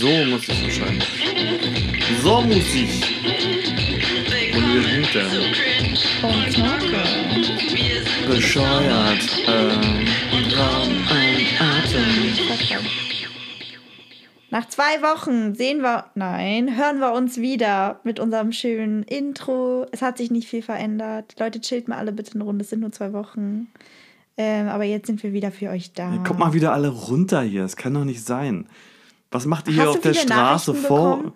So muss ich wahrscheinlich. So muss ich. Und wir sind Knorke. Bescheuert. Ähm, Raum, ein Atem. Nach zwei Wochen sehen wir, nein, hören wir uns wieder mit unserem schönen Intro. Es hat sich nicht viel verändert. Leute, chillt mal alle bitte eine Runde. Es sind nur zwei Wochen. Ähm, aber jetzt sind wir wieder für euch da. Ja, kommt mal wieder alle runter hier. Das kann doch nicht sein. Was macht ihr hier auf der Straße vor?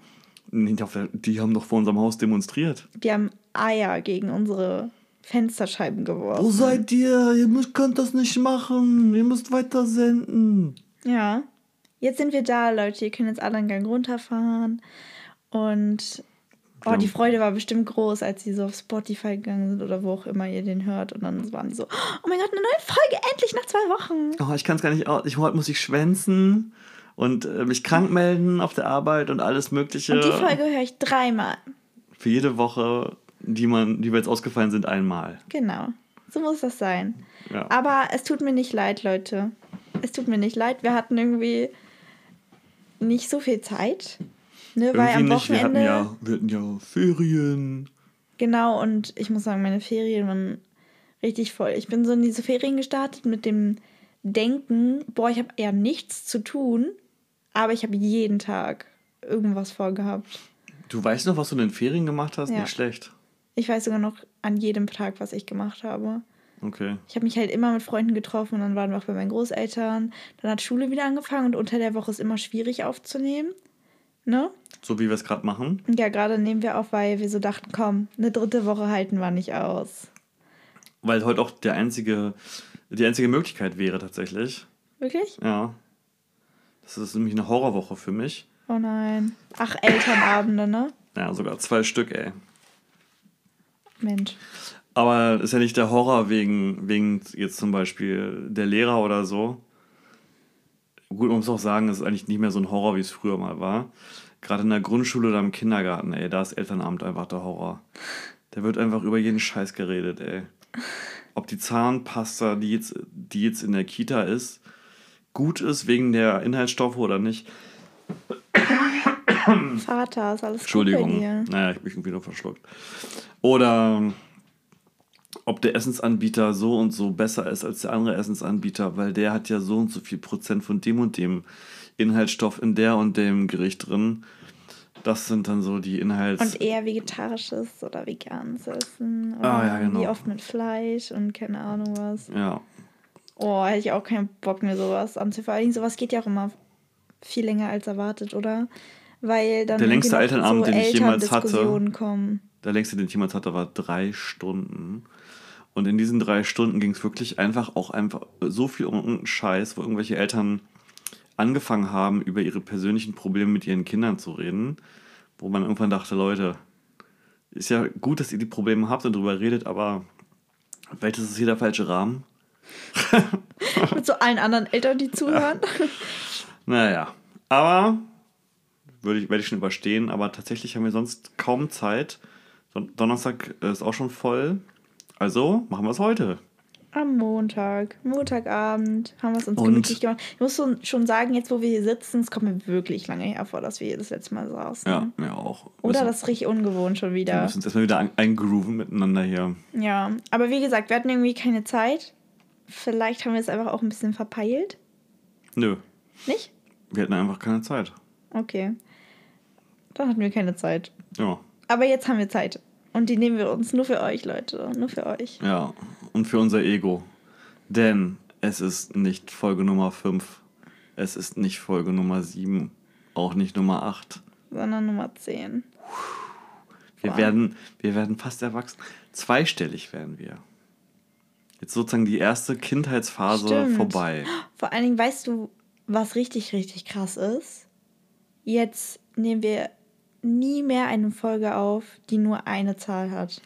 der, die haben doch vor unserem Haus demonstriert. Die haben Eier gegen unsere Fensterscheiben geworfen. Wo seid ihr? Ihr müsst, könnt das nicht machen. Ihr müsst weiter senden. Ja. Jetzt sind wir da, Leute. Ihr könnt jetzt alle einen Gang runterfahren. Und oh, die Freude war bestimmt groß, als sie so auf Spotify gegangen sind oder wo auch immer ihr den hört. Und dann waren die so, oh mein Gott, eine neue Folge, endlich nach zwei Wochen. Oh, ich kann es gar nicht aus. Ich, heute muss ich schwänzen und äh, mich krank melden auf der Arbeit und alles Mögliche. Und die Folge höre ich dreimal. Für jede Woche, die, man, die wir jetzt ausgefallen sind, einmal. Genau. So muss das sein. Ja. Aber es tut mir nicht leid, Leute. Es tut mir nicht leid. Wir hatten irgendwie nicht so viel Zeit. Ne, weil am nicht. Wir hatten, Wochenende. ja, wir hatten ja Ferien. Genau, und ich muss sagen, meine Ferien waren richtig voll. Ich bin so in diese Ferien gestartet mit dem Denken, boah, ich habe eher nichts zu tun, aber ich habe jeden Tag irgendwas vorgehabt. Du weißt noch, was du in den Ferien gemacht hast? Ja. Nicht schlecht. Ich weiß sogar noch an jedem Tag, was ich gemacht habe. Okay. Ich habe mich halt immer mit Freunden getroffen und dann waren wir auch bei meinen Großeltern. Dann hat Schule wieder angefangen und unter der Woche ist immer schwierig aufzunehmen. Ne? So wie wir es gerade machen. Ja, gerade nehmen wir auf, weil wir so dachten, komm, eine dritte Woche halten wir nicht aus. Weil heute auch der einzige, die einzige Möglichkeit wäre tatsächlich. Wirklich? Ja. Das ist nämlich eine Horrorwoche für mich. Oh nein. Ach, Elternabende, ne? Ja, sogar zwei Stück, ey. Mensch. Aber ist ja nicht der Horror wegen, wegen jetzt zum Beispiel der Lehrer oder so. Gut, man muss auch sagen, es ist eigentlich nicht mehr so ein Horror, wie es früher mal war. Gerade in der Grundschule oder im Kindergarten, ey, da ist Elternabend einfach der Horror. Da wird einfach über jeden Scheiß geredet, ey. Ob die Zahnpasta, die jetzt, die jetzt in der Kita ist, gut ist wegen der Inhaltsstoffe oder nicht. Vater, ist alles Entschuldigung. gut bei dir? Naja, ich bin irgendwie nur verschluckt. Oder ob der Essensanbieter so und so besser ist als der andere Essensanbieter, weil der hat ja so und so viel Prozent von dem und dem Inhaltsstoff in der und dem Gericht drin. Das sind dann so die Inhalts... Und eher vegetarisches oder veganes Essen. Oder Ah, ja, genau. Wie oft mit Fleisch und keine Ahnung was. ja, Oh, hätte ich auch keinen Bock mir sowas anzufangen. Vor allem sowas geht ja auch immer viel länger als erwartet, oder? Weil dann Der längste Elternabend, den ich jemals hatte. Kommen. der längste, den ich jemals hatte, war drei Stunden. Und in diesen drei Stunden ging es wirklich einfach auch einfach so viel um irgendeinen Scheiß, wo irgendwelche Eltern angefangen haben, über ihre persönlichen Probleme mit ihren Kindern zu reden, wo man irgendwann dachte, Leute, ist ja gut, dass ihr die Probleme habt und darüber redet, aber vielleicht ist es hier der falsche Rahmen. Mit so allen anderen Eltern, die zuhören. Naja, aber würde ich, werde ich schon überstehen, aber tatsächlich haben wir sonst kaum Zeit. Don Donnerstag ist auch schon voll. Also machen wir es heute. Am Montag, Montagabend, haben wir es uns Und- gemütlich gemacht. Ich muss schon sagen, jetzt wo wir hier sitzen, es kommt mir wirklich lange hervor, dass wir hier das letzte Mal saßen. Ja, ja auch. Oder Müssen- das ist richtig ungewohnt schon Wir wieder. müssen uns erstmal wieder ein- eingrooven miteinander hier. Ja, aber wie gesagt, wir hatten irgendwie keine Zeit. Vielleicht haben wir es einfach auch ein bisschen verpeilt. Nö, Nicht? wir hatten einfach keine Zeit. Okay. Dann hatten wir keine Zeit. Ja, Aber jetzt haben wir Zeit. Und die nehmen wir uns nur für euch, Leute. Nur für euch. ja. Und für unser Ego. Denn es ist nicht Folge Nummer 5. Es ist nicht Folge Nummer 7. Auch nicht Nummer 8. Sondern Nummer 10. Wir, Wow. werden, wir werden fast erwachsen. Zweistellig werden wir. Jetzt sozusagen die erste Kindheitsphase Stimmt. vorbei. Vor allen Dingen, weißt du, was richtig, richtig krass ist? Jetzt nehmen wir nie mehr eine Folge auf, die nur eine Zahl hat.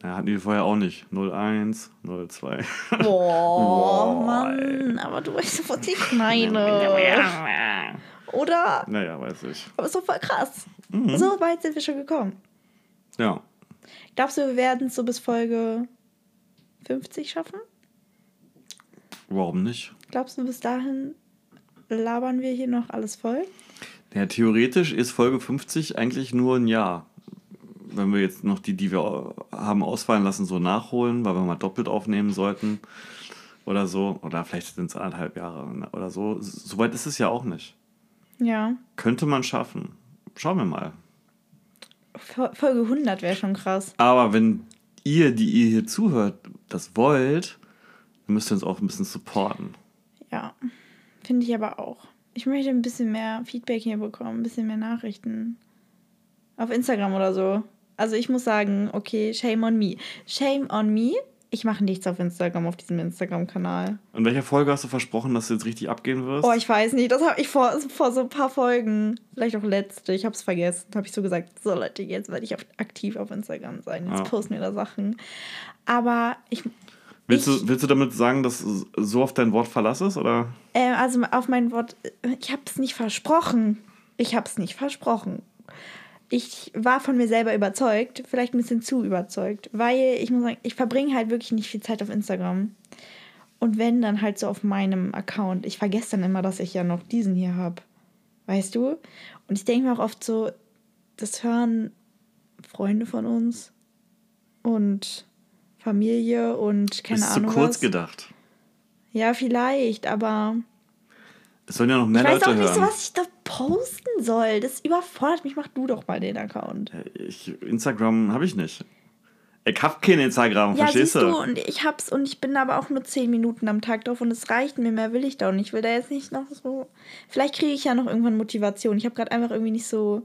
Ja, hatten die vorher auch nicht. 01, 02. Boah, Boah, Mann. Aber du weißt, was ich meine. Oder? naja, weiß ich. Aber doch voll krass. Mhm. So weit sind wir schon gekommen. Ja. Glaubst du, wir werden es so bis Folge 50 schaffen? Warum nicht? Glaubst du, bis dahin labern wir hier noch alles voll? Ja, theoretisch ist Folge 50 eigentlich nur ein Jahr. Wenn wir jetzt noch die, die wir haben ausfallen lassen, so nachholen, weil wir mal doppelt aufnehmen sollten oder so. Oder vielleicht sind es anderthalb Jahre oder so. Soweit ist es ja auch nicht. Ja. Könnte man schaffen. Schauen wir mal. Folge 100 wäre schon krass. Aber wenn ihr, die ihr hier zuhört, das wollt, dann müsst ihr uns auch ein bisschen supporten. Ja, finde ich aber auch. Ich möchte ein bisschen mehr Feedback hier bekommen, ein bisschen mehr Nachrichten. Auf Instagram oder so. Also ich muss sagen, okay, shame on me. Shame on me. Ich mache nichts auf Instagram, auf diesem Instagram-Kanal. In welcher Folge hast du versprochen, dass du jetzt richtig abgehen wirst? Oh, ich weiß nicht. Das habe ich vor, vor so ein paar Folgen, vielleicht auch letzte, ich habe es vergessen, habe ich so gesagt, so Leute, jetzt werde ich auf, aktiv auf Instagram sein. Jetzt ja. posten wir da Sachen. Aber ich... Willst, ich, du, willst du damit sagen, dass du so auf dein Wort verlassest, oder? Äh, also auf mein Wort, ich habe es nicht versprochen. Ich habe es nicht versprochen ich war von mir selber überzeugt, vielleicht ein bisschen zu überzeugt, weil ich muss sagen, ich verbringe halt wirklich nicht viel Zeit auf Instagram. Und wenn, dann halt so auf meinem Account. Ich vergesse dann immer, dass ich ja noch diesen hier habe. Weißt du? Und ich denke mir auch oft so, das hören Freunde von uns und Familie und keine Ahnung. Ist zu kurz was. gedacht. Ja, vielleicht, aber es sollen ja noch mehr Leute hören. Ich weiß auch nicht so, was ich da posten soll. Das überfordert mich. Mach du doch mal den Account. Ich, Instagram habe ich nicht. Ich habe kein Instagram, ja, verstehst du? du? Und ich hab's und ich bin aber auch nur 10 Minuten am Tag drauf und es reicht mir, mehr will ich da und ich will da jetzt nicht noch so. Vielleicht kriege ich ja noch irgendwann Motivation. Ich habe gerade einfach irgendwie nicht so.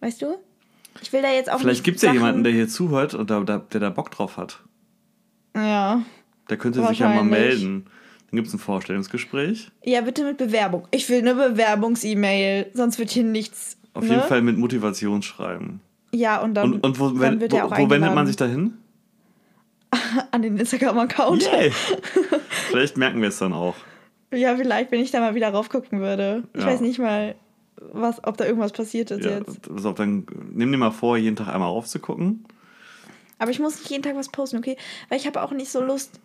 Weißt du? Ich will da jetzt auch Vielleicht gibt es ja jemanden, der hier zuhört und der, der, der da Bock drauf hat. Ja. Der könnte sich ja mal melden. Dann gibt es ein Vorstellungsgespräch. Ja, bitte mit Bewerbung. Ich will eine Bewerbungs-E-Mail, sonst wird hier nichts. Auf ne? jeden Fall mit Motivationsschreiben. Ja, und dann, und, und wo, dann wird wo, er auch wo wendet man sich dahin? An den Instagram-Account. Yeah. vielleicht merken wir es dann auch. Ja, vielleicht, wenn ich da mal wieder raufgucken würde. Ich ja. weiß nicht mal, was, ob da irgendwas passiert ist ja, jetzt. Also dann nimm dir mal vor, jeden Tag einmal raufzugucken. Aber ich muss nicht jeden Tag was posten, okay? Weil ich habe auch nicht so Lust,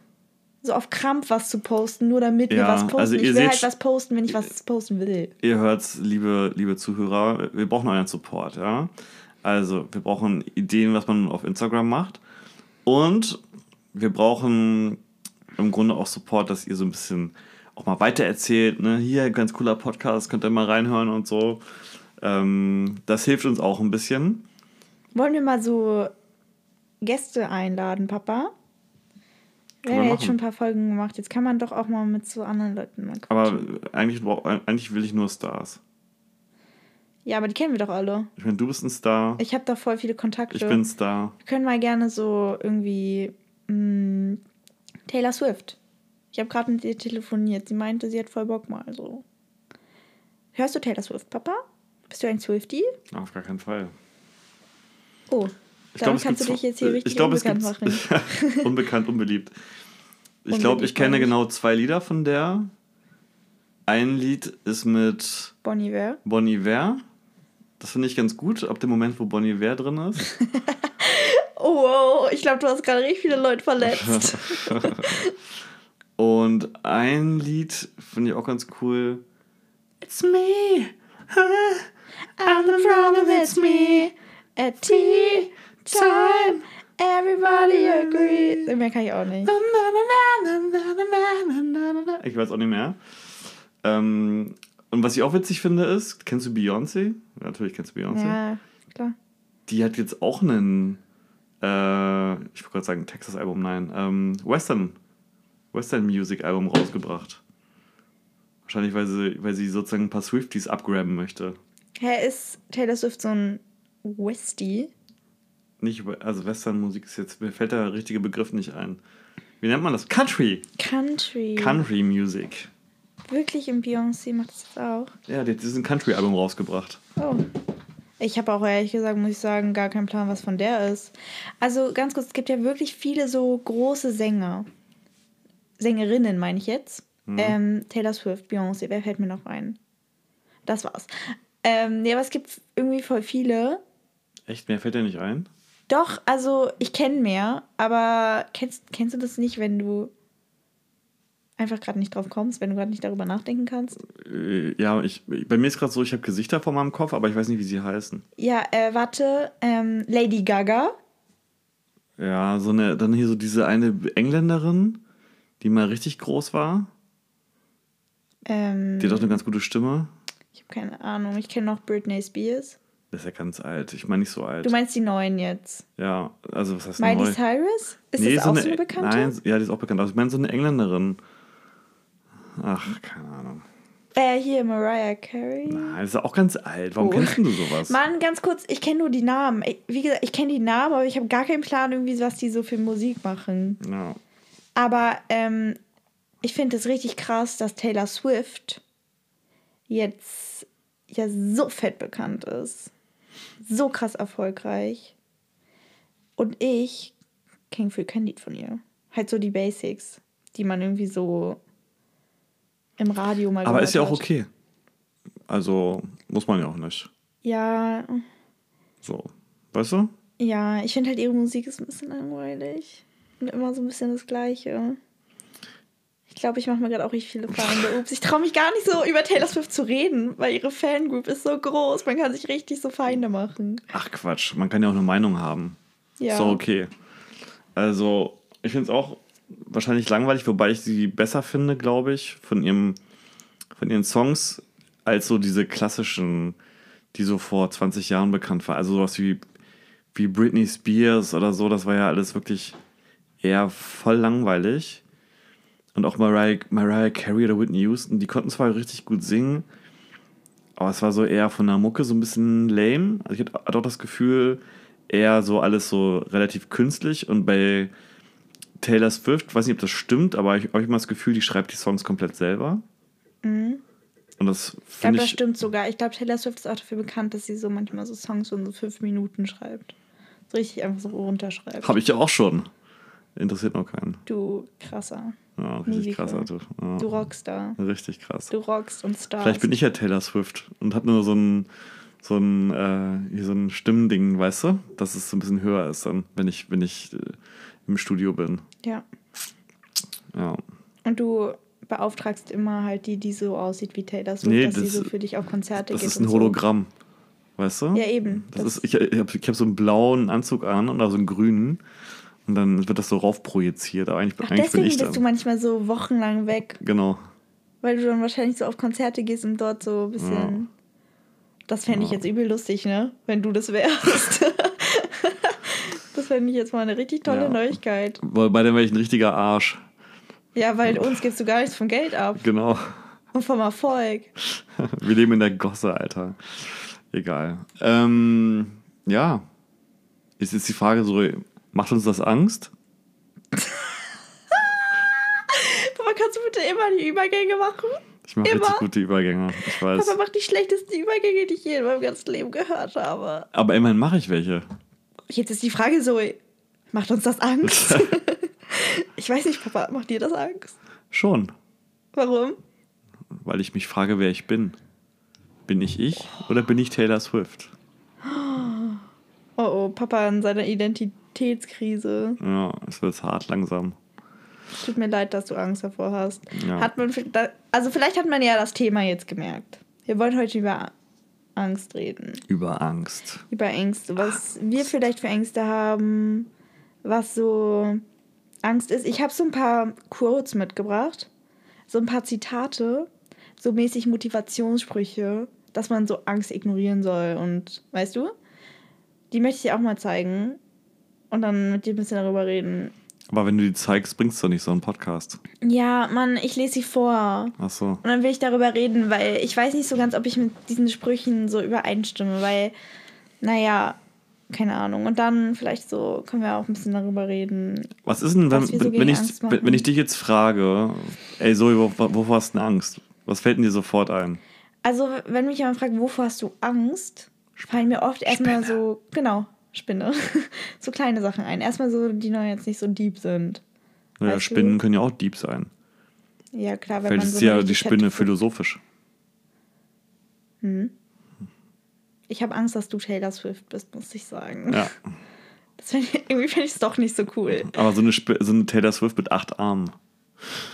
so auf Krampf was zu posten, nur damit ja, wir was posten. Also ich will halt was posten, wenn ich was posten will. Ihr hört's, liebe, liebe Zuhörer, wir brauchen euren Support, ja. Also, wir brauchen Ideen, was man auf Instagram macht. Und wir brauchen im Grunde auch Support, dass ihr so ein bisschen auch mal weitererzählt. Ne? Hier, ganz cooler Podcast, könnt ihr mal reinhören und so. Ähm, das hilft uns auch ein bisschen. Wollen wir mal so Gäste einladen, Papa? Wir haben ja jetzt schon ein paar Folgen gemacht. Jetzt kann man doch auch mal mit so anderen Leuten mal quatschen. Aber eigentlich, eigentlich will ich nur Stars. Ja, aber die kennen wir doch alle. Ich meine, du bist ein Star. Ich habe da voll viele Kontakte. Ich bin ein Star. Wir können mal gerne so irgendwie mh, mm, Taylor Swift. Ich habe gerade mit ihr telefoniert. Sie meinte, sie hat voll Bock mal so. Hörst du Taylor Swift, Papa? Bist du ein Swifty? Auf gar keinen Fall. Oh, ich glaube, kannst du dich jetzt hier richtig glaub, unbekannt machen. unbekannt, unbeliebt. Ich glaube, ich kenne genau zwei Lieder von der. Ein Lied ist mit Bonnie Iver. Bonnie Iver. Das finde ich ganz gut, ab dem Moment, wo Bonnie Iver drin ist. oh, wow, ich glaube, du hast gerade richtig viele Leute verletzt. Und ein Lied finde ich auch ganz cool. It's me. I'm the problem, it's me. At tea time, everybody agrees. Mehr kann ich auch nicht. Ich weiß auch nicht mehr. Ähm, und was ich auch witzig finde ist, kennst du Beyoncé? Ja, natürlich kennst du Beyoncé. Ja, klar. Die hat jetzt auch einen, äh, ich wollte gerade sagen Texas-Album, nein, ähm, Western, Western Music-Album rausgebracht. Wahrscheinlich, weil sie, weil sie sozusagen ein paar Swifties abgraben möchte. Hä, ist Taylor Swift so ein Westie? Nicht, also Western-Musik ist jetzt, mir fällt der richtige Begriff nicht ein. Wie nennt man das? Country. Country. Country Music. Wirklich im Beyoncé macht das jetzt auch? Ja, die hat diesen Country-Album rausgebracht. Oh. Ich habe auch ehrlich gesagt, muss ich sagen, gar keinen Plan, was von der ist. Also ganz kurz, es gibt ja wirklich viele so große Sänger. Sängerinnen, meine ich jetzt. Mhm. Ähm, Taylor Swift, Beyoncé, wer fällt mir noch ein? Das war's. Ähm, ja, aber es gibt irgendwie voll viele. Echt? Mehr fällt dir nicht ein? Doch, also ich kenne mehr, aber kennst, kennst du das nicht, wenn du einfach gerade nicht drauf kommst, wenn du gerade nicht darüber nachdenken kannst? Äh, ja, ich, bei mir ist gerade so, ich habe Gesichter vor meinem Kopf, aber ich weiß nicht, wie sie heißen. Ja, äh, warte, ähm, Lady Gaga. Ja, so eine, dann hier so diese eine Engländerin, die mal richtig groß war. Ähm, Die hat auch eine ganz gute Stimme. ich habe keine Ahnung. Ich kenne noch Britney Spears. Das ist ja ganz alt. Ich meine nicht so alt. Du meinst die neuen jetzt? ja, also was heißt Miley neu? Cyrus? Ist Nee, das auch so eine Bekannte? Nein, ja, die ist auch bekannt. Aber ich meine so eine Engländerin. Ach, keine Ahnung. Äh, hier, Mariah Carey. Nein, das ist auch ganz alt. Warum Oh. kennst du sowas? Mann, ganz kurz, ich kenne nur die Namen. Ich, wie gesagt, ich kenne die Namen, aber ich habe gar keinen Plan, irgendwie, was die so für Musik machen. Ja. Aber ähm, ich finde es richtig krass, dass Taylor Swift jetzt ja so fett bekannt ist. So krass erfolgreich. Und ich kenne viel kein Lied von ihr. Halt so die Basics, die man irgendwie so im Radio mal Aber ist ja auch hat. okay. Also muss man ja auch nicht. Ja, So. Weißt du? ja, ich finde halt ihre Musik ist ein bisschen langweilig. Und immer so ein bisschen das Gleiche. Ich glaube, ich mache mir gerade auch richtig viele Feinde. Ups, ich traue mich gar nicht so über Taylor Swift zu reden, weil ihre Fangroup ist so groß. Man kann sich richtig so Feinde machen. Ach Quatsch, man kann ja auch eine Meinung haben. Ja. So, okay. Also, ich finde es auch wahrscheinlich langweilig, wobei ich sie besser finde, glaube ich, von ihrem, von ihren Songs, als so diese klassischen, die so vor 20 Jahren bekannt waren. Also sowas wie, wie Britney Spears oder so, das war ja alles wirklich eher voll langweilig. Und auch Mariah, Mariah Carey oder Whitney Houston, die konnten zwar richtig gut singen, aber es war so eher von der Mucke so ein bisschen lame. Also ich hatte auch das Gefühl, eher so alles so relativ künstlich. Und bei Taylor Swift, weiß nicht, ob das stimmt, aber ich habe immer das Gefühl, die schreibt die Songs komplett selber. Und das Mhm. Ich glaube, das stimmt sogar. Ich glaube, Taylor Swift ist auch dafür bekannt, dass sie so manchmal so Songs in so fünf Minuten schreibt. So richtig einfach so runterschreibt. Habe ich ja auch schon. Interessiert noch keinen. Du krasser. Ja, richtig Musiker. krass, Alter. Ja, Du Rockstar. richtig krass. Du rockst und starst. Vielleicht bin ich ja Taylor Swift und habe nur so ein, so ein, äh, hier so ein Stimmding, weißt du? Dass es so ein bisschen höher ist dann, wenn ich, wenn ich äh, im Studio bin. Ja. Ja. Und du beauftragst immer halt die, die so aussieht wie Taylor Swift, Nee, dass sie das- so für dich auf Konzerte Das geht. ist ein und Hologramm. Weißt du? So. Ja, eben. Das ist, ich ich habe ich hab so einen blauen Anzug an oder so einen grünen. Und dann wird das so raufprojiziert. Aber eigentlich, Ach, eigentlich bin deswegen ich bist du dann. manchmal so wochenlang weg, Genau. weil du dann wahrscheinlich so auf Konzerte gehst und dort so ein bisschen. Das fände ich Ja. jetzt übel lustig, ne? Wenn du das wärst. das fände ich jetzt mal eine richtig tolle Ja. Neuigkeit. Weil bei dem wäre ich ein richtiger Arsch. Ja, weil uns gibst du gar nichts vom Geld ab Genau. und vom Erfolg. Wir leben in der Gosse, Alter. Egal. Ähm, ja. Ist jetzt die Frage so, macht uns das Angst? Papa, kannst du bitte immer die Übergänge machen? Ich mache Immer. richtig gute Übergänge. Ich weiß. Papa macht die schlechtesten Übergänge, die ich je in meinem ganzen Leben gehört habe. Aber immerhin mache ich welche. Jetzt ist die Frage so, macht uns das Angst? ich weiß nicht, Papa, macht dir das Angst? Schon. Warum? Weil ich mich frage, wer ich bin. Bin ich ich oder bin ich Taylor Swift? Oh oh, Papa in seiner Identitätskrise. Ja, es wird hart langsam. Tut mir leid, dass du Angst davor hast. Ja. Hat man, also vielleicht hat man ja das Thema jetzt gemerkt. Wir wollen heute über Angst reden. Über Angst. Über Ängste. Was wir vielleicht für Ängste haben, was so Angst ist. Ich habe so ein paar Quotes mitgebracht. So ein paar Zitate. So mäßig Motivationssprüche, dass man so Angst ignorieren soll. Und weißt du? Die möchte ich auch mal zeigen. Und dann mit dir ein bisschen darüber reden. Aber wenn du die zeigst, bringst du nicht so einen Podcast. Ja, Mann, ich lese sie vor. Ach so. Und dann will ich darüber reden, weil ich weiß nicht so ganz, ob ich mit diesen Sprüchen so übereinstimme, weil, naja, keine Ahnung. Und dann vielleicht so können wir auch ein bisschen darüber reden. Was ist denn, wenn, so wenn, ich, wenn, ich dich jetzt frage, ey Zoe, wovor, wovor hast du denn Angst? Was fällt denn dir sofort ein? Also, wenn mich jemand fragt, wovor hast du Angst, fallen mir oft erstmal so, genau, Spinne, so kleine Sachen ein. Erstmal so, die noch jetzt nicht so deep sind. Naja, Weißt du? Spinnen können ja auch Dieb sein. Ja, klar, wenn Vielleicht man ist so ja die Spinne philosophisch. Ich habe Angst, dass du Taylor Swift bist, muss ich sagen. Ja. Das find ich, irgendwie finde ich es doch nicht so cool. Aber so eine, Sp so eine Taylor Swift mit acht Armen.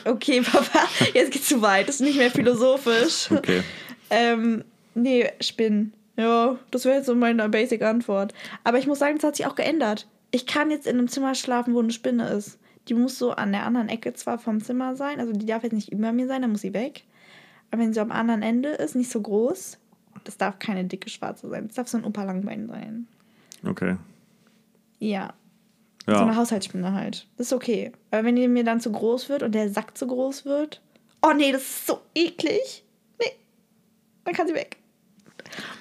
Okay, Papa, jetzt geht's zu weit. Das ist nicht mehr philosophisch. Okay. Ähm, nee, Spinnen. Ja, das wäre jetzt so meine Basic-Antwort. Aber ich muss sagen, das hat sich auch geändert. Ich kann jetzt in einem Zimmer schlafen, wo eine Spinne ist. Die muss so an der anderen Ecke zwar vom Zimmer sein, also die darf jetzt nicht über mir sein, dann muss sie weg. Aber wenn sie am anderen Ende ist, nicht so groß, das darf keine dicke schwarze sein. Das darf so ein Opa-Langbein sein. Okay. Ja. So eine Ja. Haushaltsspinne halt. Das ist okay. Aber wenn die mir dann zu groß wird und der Sack zu groß wird. Oh nee, das ist so eklig. Nee. Dann kann sie weg.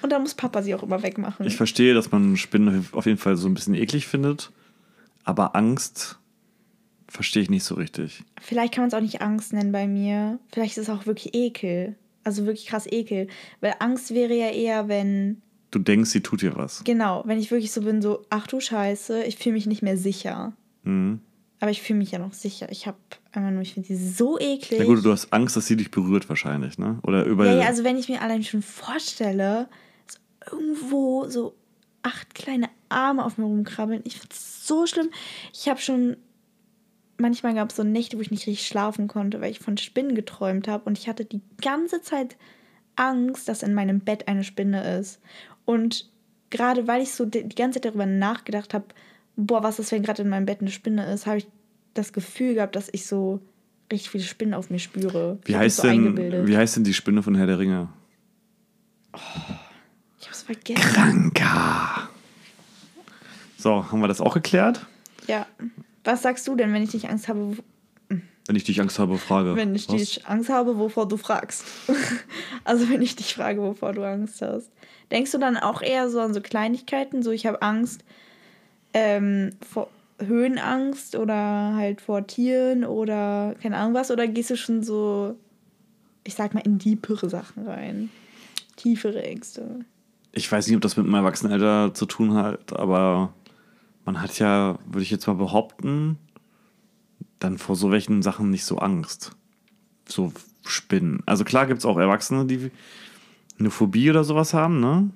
Und dann muss Papa sie auch immer wegmachen. Ich verstehe, dass man Spinnen auf jeden Fall so ein bisschen eklig findet. Aber Angst verstehe ich nicht so richtig. Vielleicht kann man es auch nicht Angst nennen bei mir. Vielleicht ist es auch wirklich Ekel. Also wirklich krass Ekel. Weil Angst wäre ja eher, wenn. Du denkst, sie tut dir was. Genau, wenn ich wirklich so bin, so, ach du Scheiße, ich fühle mich nicht mehr sicher. Mhm. Aber ich fühle mich ja noch sicher. Ich habe einfach nur, ich finde die so eklig. Na gut, du hast Angst, dass sie dich berührt wahrscheinlich, ne? Oder über. Ja, ja, also wenn ich mir allein schon vorstelle, so irgendwo so acht kleine Arme auf mir rumkrabbeln, ich finde es so schlimm. Ich habe schon, manchmal gab es so Nächte, wo ich nicht richtig schlafen konnte, weil ich von Spinnen geträumt habe und ich hatte die ganze Zeit Angst, dass in meinem Bett eine Spinne ist. Und gerade weil ich so die die ganze Zeit darüber nachgedacht habe, boah, was ist, wenn gerade in meinem Bett eine Spinne ist, habe ich das Gefühl gehabt, dass ich so richtig viele Spinnen auf mir spüre. Wie, heißt so denn, wie heißt denn die Spinne von Herr der Ringe? Ich hab's vergessen. Kranka. So, haben wir das auch geklärt? Ja. Was sagst du denn, wenn ich dich Angst habe, Wenn ich dich Angst habe, frage. wenn ich Was? dich Angst habe, wovor du fragst? also wenn ich dich frage, wovor du Angst hast. Denkst du dann auch eher so an so Kleinigkeiten, so ich habe Angst ähm, vor Höhenangst oder halt vor Tieren oder keine Ahnung was? Oder gehst du schon so, ich sag mal, in tiefere Sachen rein? Tiefere Ängste. Ich weiß nicht, ob das mit meinem Erwachsenenalter zu tun hat, aber man hat ja, würde ich jetzt mal behaupten, dann vor so welchen Sachen nicht so Angst. So Spinnen. Also klar gibt es auch Erwachsene, die eine Phobie oder sowas haben, ne?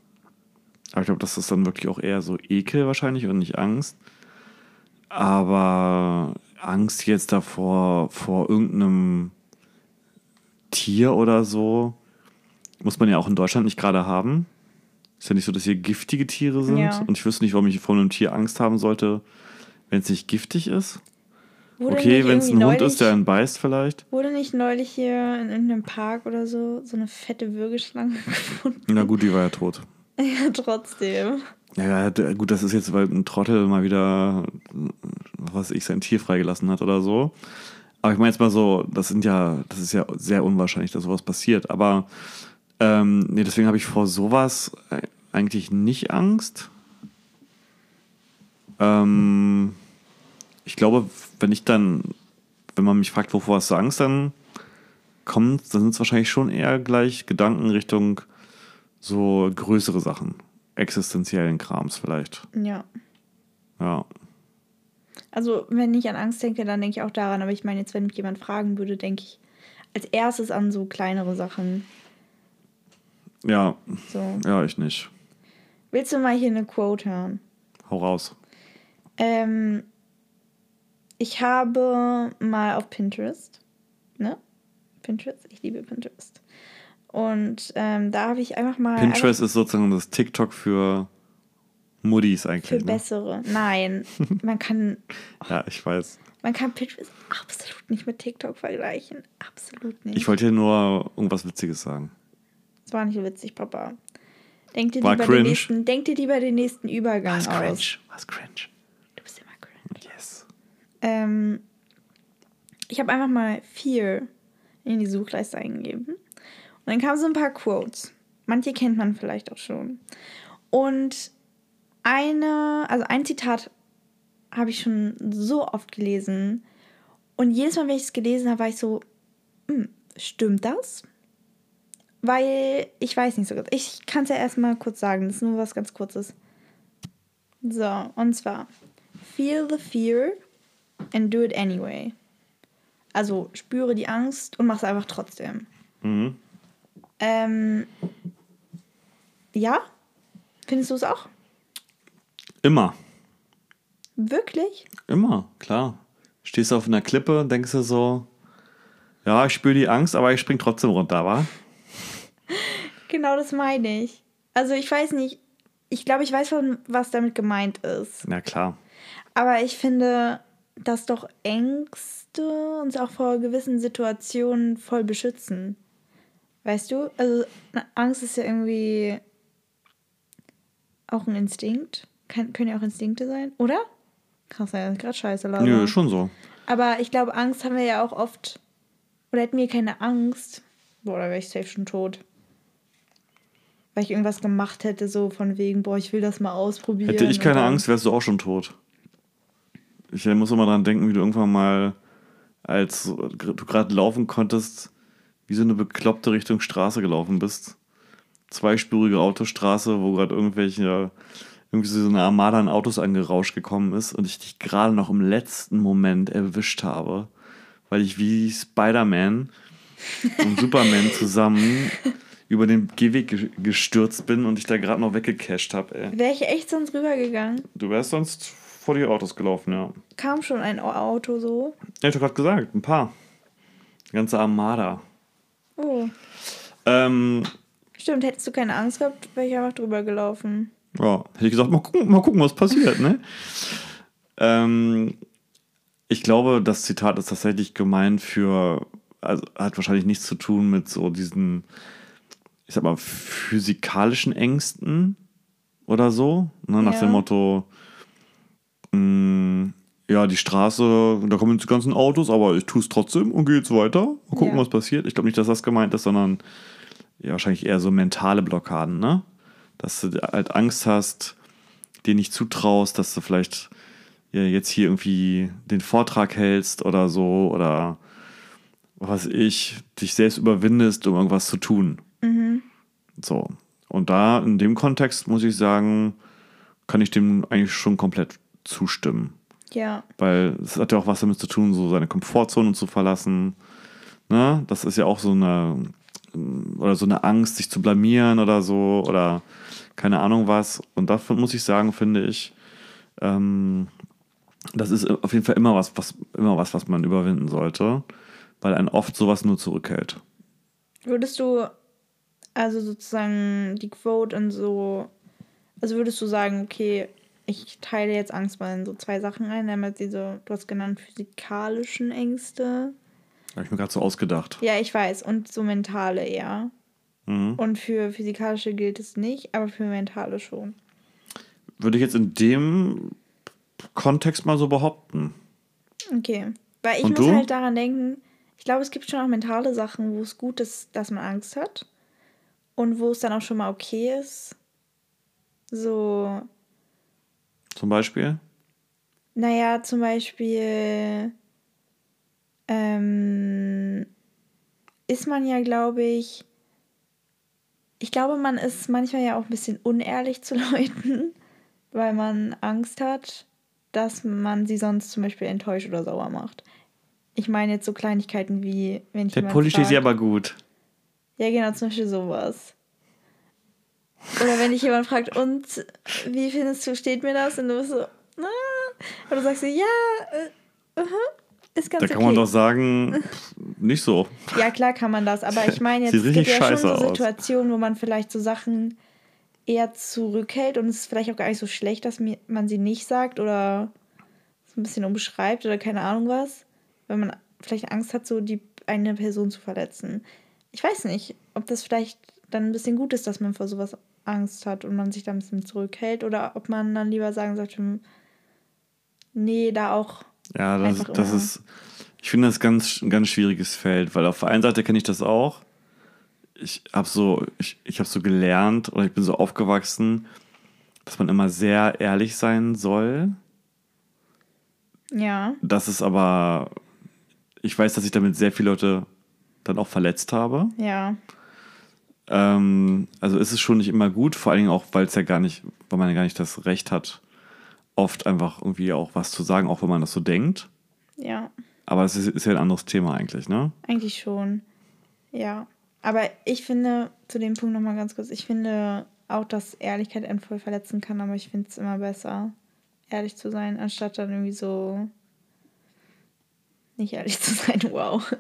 Aber ich glaube, das ist dann wirklich auch eher so Ekel wahrscheinlich und nicht Angst. Aber Angst jetzt davor, vor irgendeinem Tier oder so, muss man ja auch in Deutschland nicht gerade haben. Ist ja nicht so, dass hier giftige Tiere sind. Ja. Und ich wüsste nicht, warum ich vor einem Tier Angst haben sollte, wenn es nicht giftig ist. Wurde okay, wenn es ein irgendwie Hund neulich- ist, der einen beißt vielleicht. Wurde nicht neulich hier in irgendeinem Park oder so so eine fette Würgeschlange gefunden? Na gut, die war ja tot. Ja, trotzdem. Ja, gut, das ist jetzt, weil ein Trottel mal wieder, was ich, sein Tier freigelassen hat oder so. Aber ich meine jetzt mal so, das sind ja, das ist ja sehr unwahrscheinlich, dass sowas passiert. Aber ähm, nee, deswegen habe ich vor sowas äh, eigentlich nicht Angst. Ähm, ich glaube, wenn ich dann, wenn man mich fragt, wovor hast du Angst, dann kommt, dann sind es wahrscheinlich schon eher gleich Gedanken Richtung so größere Sachen. Existenziellen Krams vielleicht. Ja. Ja. Also, wenn ich an Angst denke, dann denke ich auch daran. Aber ich meine, jetzt, wenn mich jemand fragen würde, denke ich als erstes an so kleinere Sachen. Ja, So. ja, ich nicht. Willst du mal hier eine Quote hören? Hau raus. Ähm, ich habe mal auf Pinterest, ne? Pinterest, ich liebe Pinterest. Und ähm, da habe ich einfach mal. Pinterest ist sozusagen das TikTok für Muddis Für eigentlich. Ne? bessere. Nein, man kann, Ja, ich weiß. man kann Pinterest absolut nicht mit TikTok vergleichen. Absolut nicht. Ich wollte hier nur irgendwas Witziges sagen. das war nicht witzig, Papa. Denk dir, War lieber cringe. den nächsten, denk dir lieber den nächsten Übergang aus. Was cringe. Du bist immer cringe. Yes. Ähm, ich habe einfach mal Fear in die Suchleiste eingegeben. Und dann kamen so ein paar Quotes. Manche kennt man vielleicht auch schon. Und eine, also ein Zitat habe ich schon so oft gelesen. Und jedes Mal, wenn ich es gelesen habe, war ich so, hm, stimmt das? Weil ich weiß nicht so ganz. Ich kann es ja erstmal kurz sagen. Das ist nur was ganz Kurzes. So, und zwar: Feel the fear and do it anyway. Also spüre die Angst und mach es einfach trotzdem. Mhm. Ähm, ja? Findest du es auch? Immer. Wirklich? Immer, klar. Stehst auf einer Klippe, denkst du so, Ja, ich spüre die Angst, aber ich spring trotzdem runter, wa? Genau das meine ich. Also ich weiß nicht, ich glaube, ich weiß schon, was damit gemeint ist. Ja, klar. Aber ich finde, dass doch Ängste uns auch vor gewissen Situationen voll beschützen. Weißt du? Also Angst ist ja irgendwie auch ein Instinkt. Kann, können ja auch Instinkte sein, oder? Krass, ja, gerade scheiße, Laura. Nö, schon so. Aber ich glaube, Angst haben wir ja auch oft. Oder hätten wir keine Angst. Boah, da wäre ich safe schon tot. Weil ich irgendwas gemacht hätte, so von wegen, boah, ich will das mal ausprobieren. Hätte ich keine Angst, wärst du auch schon tot. Ich äh, muss immer dran denken, wie du irgendwann mal, als du gerade laufen konntest, wie so eine bekloppte Richtung Straße gelaufen bist. Zweispurige Autostraße, wo gerade irgendwelche, irgendwie so eine Armada an Autos angerauscht gekommen ist und ich dich gerade noch im letzten Moment erwischt habe, weil ich wie Spider-Man und Superman zusammen über den Gehweg ge- gestürzt bin und ich da gerade noch weggecasht habe, ey. Wäre ich echt sonst rübergegangen. Du wärst sonst vor die Autos gelaufen, ja. Kam schon ein Auto so. Ja, ich hab gerade gesagt, ein paar. Die ganze Armada. Oh. Ähm, Stimmt, hättest du keine Angst gehabt, wäre ich einfach drüber gelaufen. ja, hätte ich gesagt, mal gucken, mal gucken was passiert, ne? ähm, ich glaube, das Zitat ist tatsächlich gemeint für, also hat wahrscheinlich nichts zu tun mit so diesen, ich sag mal, physikalischen Ängsten oder so. Ne? Nach Ja. dem Motto, mh, ja, die Straße, da kommen jetzt die ganzen Autos, aber ich tue es trotzdem und gehe jetzt weiter. Mal gucken, Ja. was passiert. Ich glaube nicht, dass das gemeint ist, sondern ja, wahrscheinlich eher so mentale Blockaden, ne? Dass du halt Angst hast, dir nicht zutraust, dass du vielleicht ja, jetzt hier irgendwie den Vortrag hältst oder so oder was ich, dich selbst überwindest, um irgendwas zu tun. So. Und da, in dem Kontext, muss ich sagen, kann ich dem eigentlich schon komplett zustimmen. Ja. Weil es hat ja auch was damit zu tun, so seine Komfortzone zu verlassen. Ne? Das ist ja auch so eine, oder so eine Angst, sich zu blamieren oder so, oder keine Ahnung was. Und davon muss ich sagen, finde ich, ähm, das ist auf jeden Fall immer was, was, immer was, was man überwinden sollte, weil einen oft sowas nur zurückhält. Würdest du also sozusagen die Quote und so, also würdest du sagen, okay, ich teile jetzt Angst mal in so zwei Sachen ein, einmal diese, du hast genannt, physikalischen Ängste. Habe ich mir gerade so ausgedacht. Ja, ich weiß, und so mentale eher. Mhm. Und für physikalische gilt es nicht, aber für mentale schon. Würde ich jetzt in dem Kontext mal so behaupten. Okay. Weil ich Und muss du? halt daran denken, ich glaube, es gibt schon auch mentale Sachen, wo es gut ist, dass man Angst hat. Und wo es dann auch schon mal okay ist. So, Zum Beispiel. naja, zum Beispiel ähm, ist man ja, glaube ich, ich glaube, man ist manchmal ja auch ein bisschen unehrlich zu Leuten, weil man Angst hat, dass man sie sonst zum Beispiel enttäuscht oder sauer macht. Ich meine jetzt so Kleinigkeiten wie, wenn ich Der Pulli steht dir aber gut. Ja, genau, zum Beispiel sowas. Oder wenn dich jemand fragt, und wie findest du, steht mir das? Und du bist so, na. Und du sagst so, ja, äh, aha, ist ganz Da okay. kann man doch sagen, nicht so. Ja, klar kann man das, aber ich meine jetzt, gibt ja schon so. Situationen, wo man vielleicht so Sachen eher zurückhält und es ist vielleicht auch gar nicht so schlecht, dass man sie nicht sagt oder so ein bisschen umschreibt oder keine Ahnung was, wenn man vielleicht Angst hat, so die eine Person zu verletzen. Ich weiß nicht, ob das vielleicht dann ein bisschen gut ist, dass man vor sowas Angst hat und man sich da ein bisschen zurückhält oder ob man dann lieber sagen sollte, nee, da auch Ja, das, das ist, ich finde das ganz, ein ganz schwieriges Feld, weil auf der einen Seite kenne ich das auch. Ich habe so, ich, ich habe so gelernt oder ich bin so aufgewachsen, dass man immer sehr ehrlich sein soll. ja, Das ist aber, ich weiß, dass ich damit sehr viele Leute dann auch verletzt habe. ja, Ähm, also ist es schon nicht immer gut, vor allen Dingen auch, weil es ja gar nicht, weil man ja gar nicht das Recht hat, oft einfach irgendwie auch was zu sagen, auch wenn man das so denkt. ja. Aber es ist, ist ja ein anderes Thema eigentlich, ne? Eigentlich schon. Ja. Aber ich finde, zu dem Punkt nochmal ganz kurz, ich finde auch, dass Ehrlichkeit einen voll verletzen kann, aber ich finde es immer besser, ehrlich zu sein, anstatt dann irgendwie so nicht ehrlich zu sein. Wow.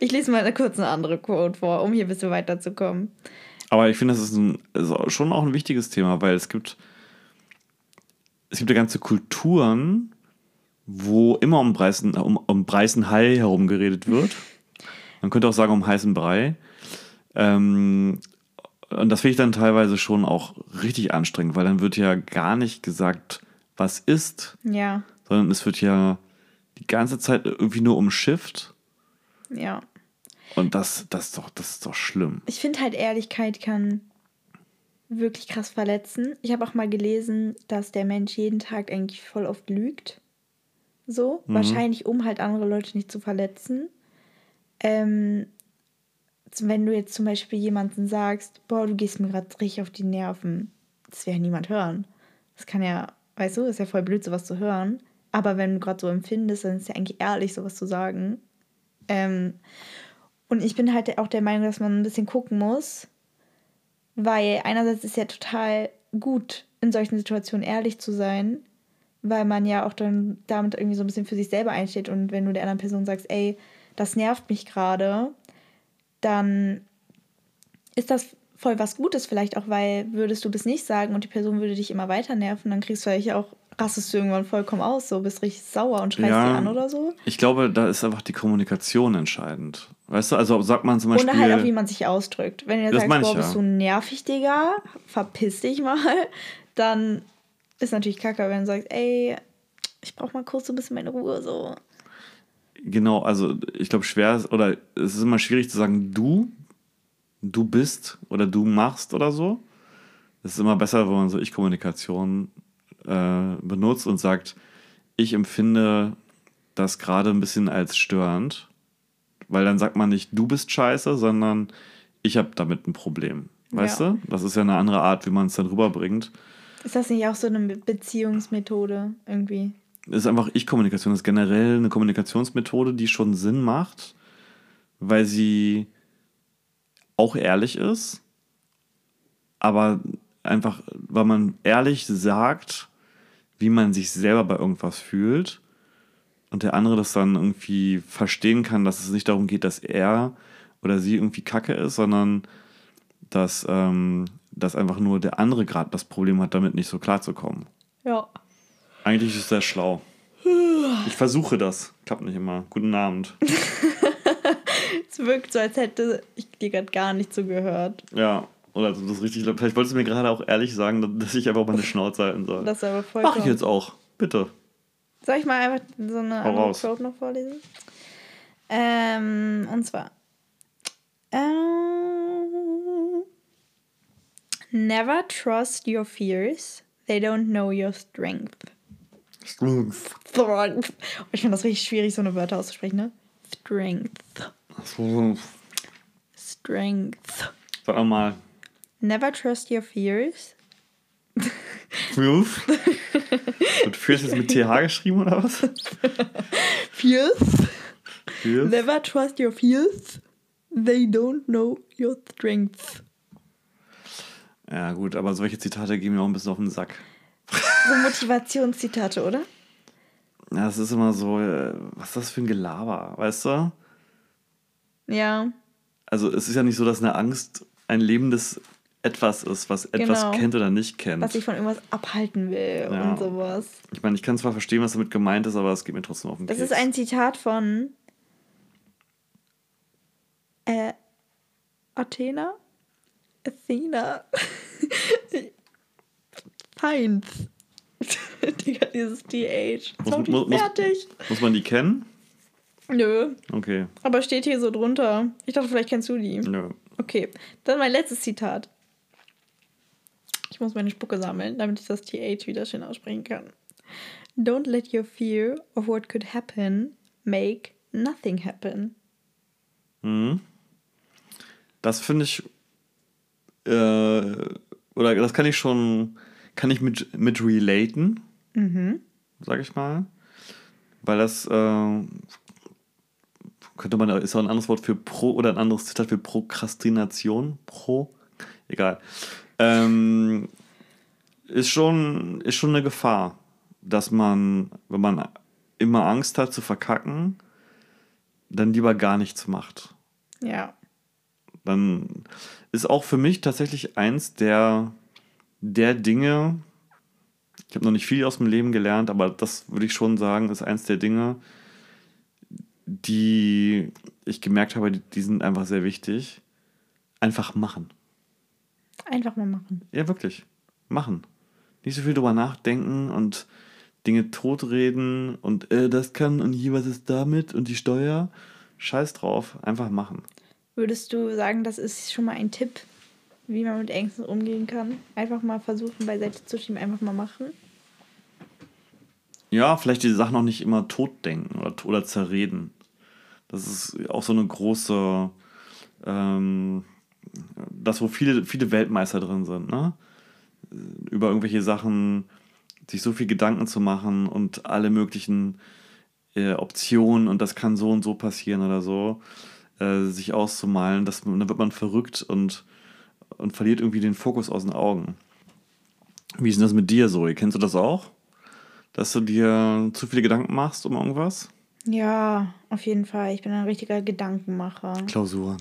Ich lese mal kurz eine andere Quote vor, um hier ein bisschen weiterzukommen. Aber ich finde, das ist, ein, ist schon auch ein wichtiges Thema, weil es gibt, es gibt ja ganze Kulturen, wo immer um Breißen, um, um Breißen Hai herum geredet wird. Man könnte auch sagen um heißen Brei. Ähm, und das finde ich dann teilweise schon auch richtig anstrengend, weil dann wird ja gar nicht gesagt, was ist, Ja, sondern es wird ja die ganze Zeit irgendwie nur umschifft. ja. Und das, das, ist, doch, das ist doch schlimm. Ich finde halt, Ehrlichkeit kann wirklich krass verletzen. Ich habe auch mal gelesen, dass der Mensch jeden Tag eigentlich voll oft lügt. So. Wahrscheinlich, um halt andere Leute nicht zu verletzen. Ähm, wenn du jetzt zum Beispiel jemanden sagst, boah, du gehst mir gerade richtig auf die Nerven, das will ja niemand hören. Das kann ja, weißt du, ist ja voll blöd, sowas zu hören. Aber wenn du gerade so empfindest, dann ist ja eigentlich ehrlich, sowas zu sagen. Ähm, und ich bin halt auch der Meinung, dass man ein bisschen gucken muss, weil einerseits ist ja total gut, in solchen Situationen ehrlich zu sein, weil man ja auch dann damit irgendwie so ein bisschen für sich selber einsteht. Und wenn du der anderen Person sagst, ey, das nervt mich gerade, dann ist das voll was Gutes vielleicht auch, weil würdest du das nicht sagen und die Person würde dich immer weiter nerven, dann kriegst du vielleicht auch, rastest du irgendwann vollkommen aus, so bist richtig sauer und schreist Ja. die an oder so. Ich glaube, da ist einfach die Kommunikation entscheidend. Weißt du, also sagt man zum Beispiel. Oder halt auch, wie man sich ausdrückt. Wenn du sagst, meine ich boah, bist du nervig, Digga, verpiss dich mal, dann ist natürlich kacke, wenn du sagst, ey, ich brauch mal kurz so ein bisschen meine Ruhe, so. Genau, also ich glaube, schwer ist, oder es ist immer schwierig zu sagen, du, du bist oder du machst oder so. Es ist immer besser, wenn man so Ich-Kommunikation äh, benutzt und sagt, ich empfinde das gerade ein bisschen als störend, weil dann sagt man nicht, du bist scheiße, sondern ich habe damit ein Problem. Weißt Ja. du? Das ist ja eine andere Art, wie man es dann rüberbringt. Ist das nicht auch so eine Beziehungsmethode irgendwie? Ist einfach Ich-Kommunikation. Das ist generell eine Kommunikationsmethode, die schon Sinn macht, weil sie auch ehrlich ist, aber einfach, weil man ehrlich sagt, wie man sich selber bei irgendwas fühlt und der andere das dann irgendwie verstehen kann, dass es nicht darum geht, dass er oder sie irgendwie kacke ist, sondern dass, ähm, dass einfach nur der andere gerade das Problem hat, damit nicht so klarzukommen. Ja. Eigentlich ist das schlau. Ich versuche das. Klappt nicht immer. Guten Abend. Es wirkt so, als hätte ich dir gerade gar nicht zugehört. Ja, oder das ist richtig. Vielleicht wolltest du mir gerade auch ehrlich sagen, dass ich einfach meine Schnauze halten soll. Das ist aber voll Mach ich jetzt auch. Bitte. Soll ich mal einfach so eine Hau andere. Quote noch vorlesen? Ähm, und zwar. Ähm, Never trust your fears. They don't know your strength. Strength. Oh, ich finde das richtig schwierig, so eine Wörter auszusprechen, ne? Strength. Strength. Sag mal. Never trust your fears. Fürth. Und Fürth ist mit TH geschrieben oder was? Fears. Fürth. Never trust your fears. They don't know your strength. Ja, gut, aber solche Zitate gehen mir auch ein bisschen auf den Sack. So Motivationszitate, oder? Ja, es ist immer so, äh, was ist das für ein Gelaber, weißt du? Ja. Also, es ist ja nicht so, dass eine Angst ein lebendes Etwas ist, was etwas Genau. kennt oder nicht kennt. Was ich von irgendwas abhalten will Ja. und sowas. Ich meine, ich kann zwar verstehen, was damit gemeint ist, aber es geht mir trotzdem auf den Das Keks. ist ein Zitat von äh, Athena? Athena? Heinz. Digga, dieses TH. Muss- Sorry, muss- muss- fertig. Muss man die kennen? Nö. Okay. Aber steht hier so drunter. Ich dachte, vielleicht kennst du die. Nö. Okay, dann mein letztes Zitat. Ich muss meine Spucke sammeln, damit ich das TH wieder schön aussprechen kann. Don't let your fear of what could happen make nothing happen. Mhm. Das finde ich, äh, oder das kann ich schon, kann ich mit, mit relaten, Mhm. sag ich mal. Weil das, äh, könnte man, ist auch ein anderes Wort für Pro oder ein anderes Zitat für Prokrastination. Pro, egal. Ähm, ist, schon, ist schon eine Gefahr, dass man, wenn man immer Angst hat zu verkacken, dann lieber gar nichts macht. Ja. Dann ist auch für mich tatsächlich eins der, der Dinge, ich habe noch nicht viel aus dem Leben gelernt, aber das würde ich schon sagen, ist eins der Dinge, die ich gemerkt habe, die, die sind einfach sehr wichtig. Einfach machen. Einfach mal machen. Ja, wirklich. Machen. Nicht so viel drüber nachdenken und Dinge totreden und äh, das kann und hier was ist damit und die Steuer. Scheiß drauf, einfach machen. Würdest du sagen, das ist schon mal ein Tipp, wie man mit Ängsten umgehen kann? Einfach mal versuchen, beiseite zu schieben, einfach mal machen. Ja, vielleicht die Sachen auch nicht immer totdenken oder, oder zerreden. Das ist auch so eine große, ähm, das, wo viele, viele Weltmeister drin sind, ne? Über irgendwelche Sachen sich so viel Gedanken zu machen und alle möglichen äh, Optionen und das kann so und so passieren oder so, äh, sich auszumalen, das, dann wird man verrückt und, und verliert irgendwie den Fokus aus den Augen. Wie ist denn das mit dir so? Kennst du das auch? Dass du dir zu viele Gedanken machst um irgendwas? Ja, auf jeden Fall. Ich bin ein richtiger Gedankenmacher. Klausuren.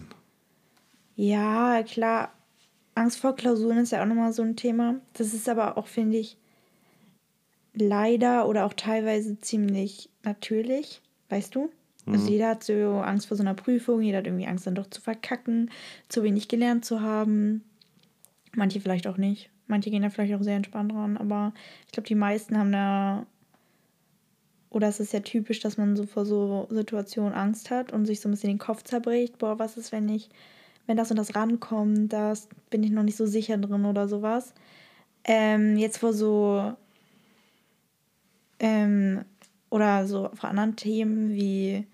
Ja, klar. Angst vor Klausuren ist ja auch nochmal so ein Thema. Das ist aber auch, finde ich, leider oder auch teilweise ziemlich natürlich, weißt du? Also Mhm. jeder hat so Angst vor so einer Prüfung, jeder hat irgendwie Angst dann doch zu verkacken, zu wenig gelernt zu haben. Manche vielleicht auch nicht. Manche gehen da vielleicht auch sehr entspannt ran, aber ich glaube, die meisten haben da oder es ist ja typisch, dass man so vor so Situationen Angst hat und sich so ein bisschen den Kopf zerbricht. Boah, was ist, wenn ich, wenn das und das rankommt, das bin ich noch nicht so sicher drin oder sowas. Ähm, jetzt vor so ähm, oder so vor anderen Themen wie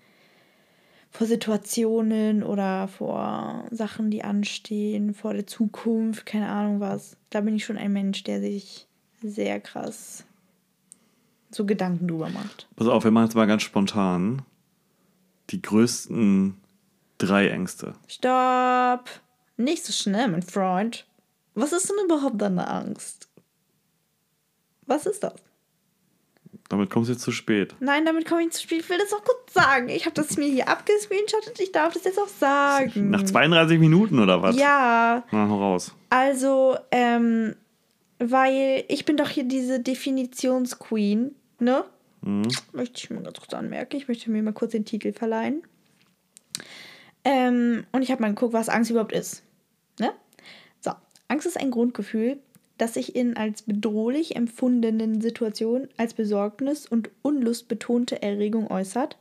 vor Situationen oder vor Sachen, die anstehen, vor der Zukunft, keine Ahnung was. Da bin ich schon ein Mensch, der sich sehr krass so Gedanken drüber macht. Pass auf, wir machen jetzt mal ganz spontan die größten drei Ängste. Stopp! Nicht so schnell, mein Freund. Was ist denn überhaupt deine Angst? Was ist das? Damit kommst du jetzt zu spät. Nein, damit komme ich zu spät. Ich will das auch kurz sagen. Ich habe das mir hier abgescreenshottet. Ich darf das jetzt auch sagen. Nach 32 Minuten oder was? Ja, Na, hau raus. also, ähm, weil ich bin doch hier diese Definitionsqueen, ne? Mhm. Möchte ich mir ganz kurz anmerken. Ich möchte mir mal kurz den Titel verleihen. Ähm, und ich habe mal geguckt, was Angst überhaupt ist. Ne? So, Angst ist ein Grundgefühl, das sich in als bedrohlich empfundenen Situationen als Besorgnis und Unlust betonte Erregung äußert.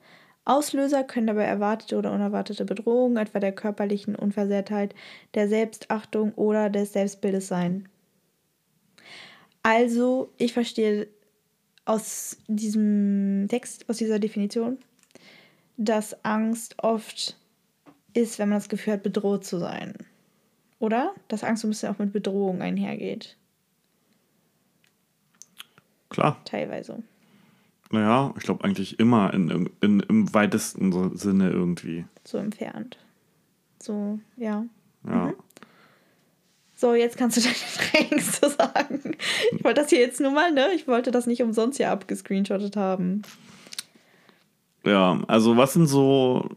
Auslöser können dabei erwartete oder unerwartete Bedrohungen, etwa der körperlichen Unversehrtheit, der Selbstachtung oder des Selbstbildes sein. Also, ich verstehe aus diesem Text, aus dieser Definition, dass Angst oft ist, wenn man das Gefühl hat, bedroht zu sein. Oder? Dass Angst so ein bisschen auch mit Bedrohung einhergeht. Klar. Teilweise. Naja, ich glaube eigentlich immer in, in, im weitesten Sinne irgendwie. So entfernt. So, ja. Ja. Mhm. So, jetzt kannst du deine drei Ängste sagen. Ich wollte das hier jetzt nur mal, ne? Ich wollte das nicht umsonst hier abgescreenshottet haben. Ja, also was sind so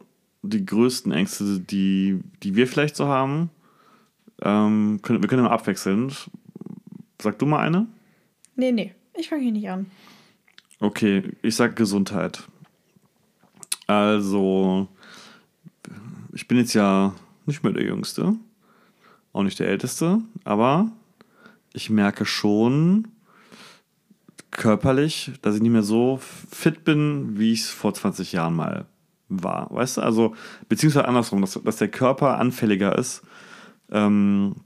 die größten Ängste, die, die wir vielleicht so haben? Ähm, können, wir können mal abwechselnd. Sag du mal eine? Nee, nee. Ich fange hier nicht an. Okay, ich sag Gesundheit. Also, ich bin jetzt ja nicht mehr der Jüngste, auch nicht der Älteste, aber ich merke schon körperlich, dass ich nicht mehr so fit bin, wie ich es vor 20 Jahren mal war. Weißt du, also, beziehungsweise andersrum, dass, dass der Körper anfälliger ist ähm,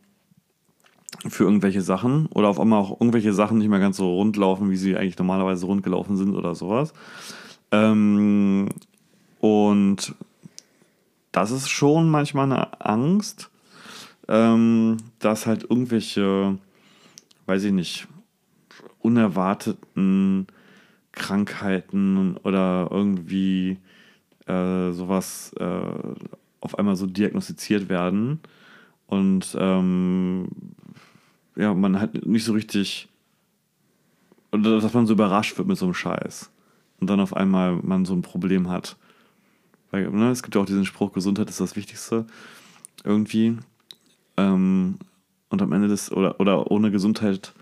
für irgendwelche Sachen oder auf einmal auch irgendwelche Sachen nicht mehr ganz so rund laufen, wie sie eigentlich normalerweise rund gelaufen sind oder sowas. Ähm, und das ist schon manchmal eine Angst, ähm, dass halt irgendwelche, weiß ich nicht, unerwarteten Krankheiten oder irgendwie äh, sowas äh, auf einmal so diagnostiziert werden und ähm, ja, man halt nicht so richtig oder dass man so überrascht wird mit so einem Scheiß und dann auf einmal man so ein Problem hat, Weil, ne, es gibt ja auch diesen Spruch, Gesundheit ist das Wichtigste. Irgendwie. Ähm, und am Ende des, oder, oder ohne Gesundheit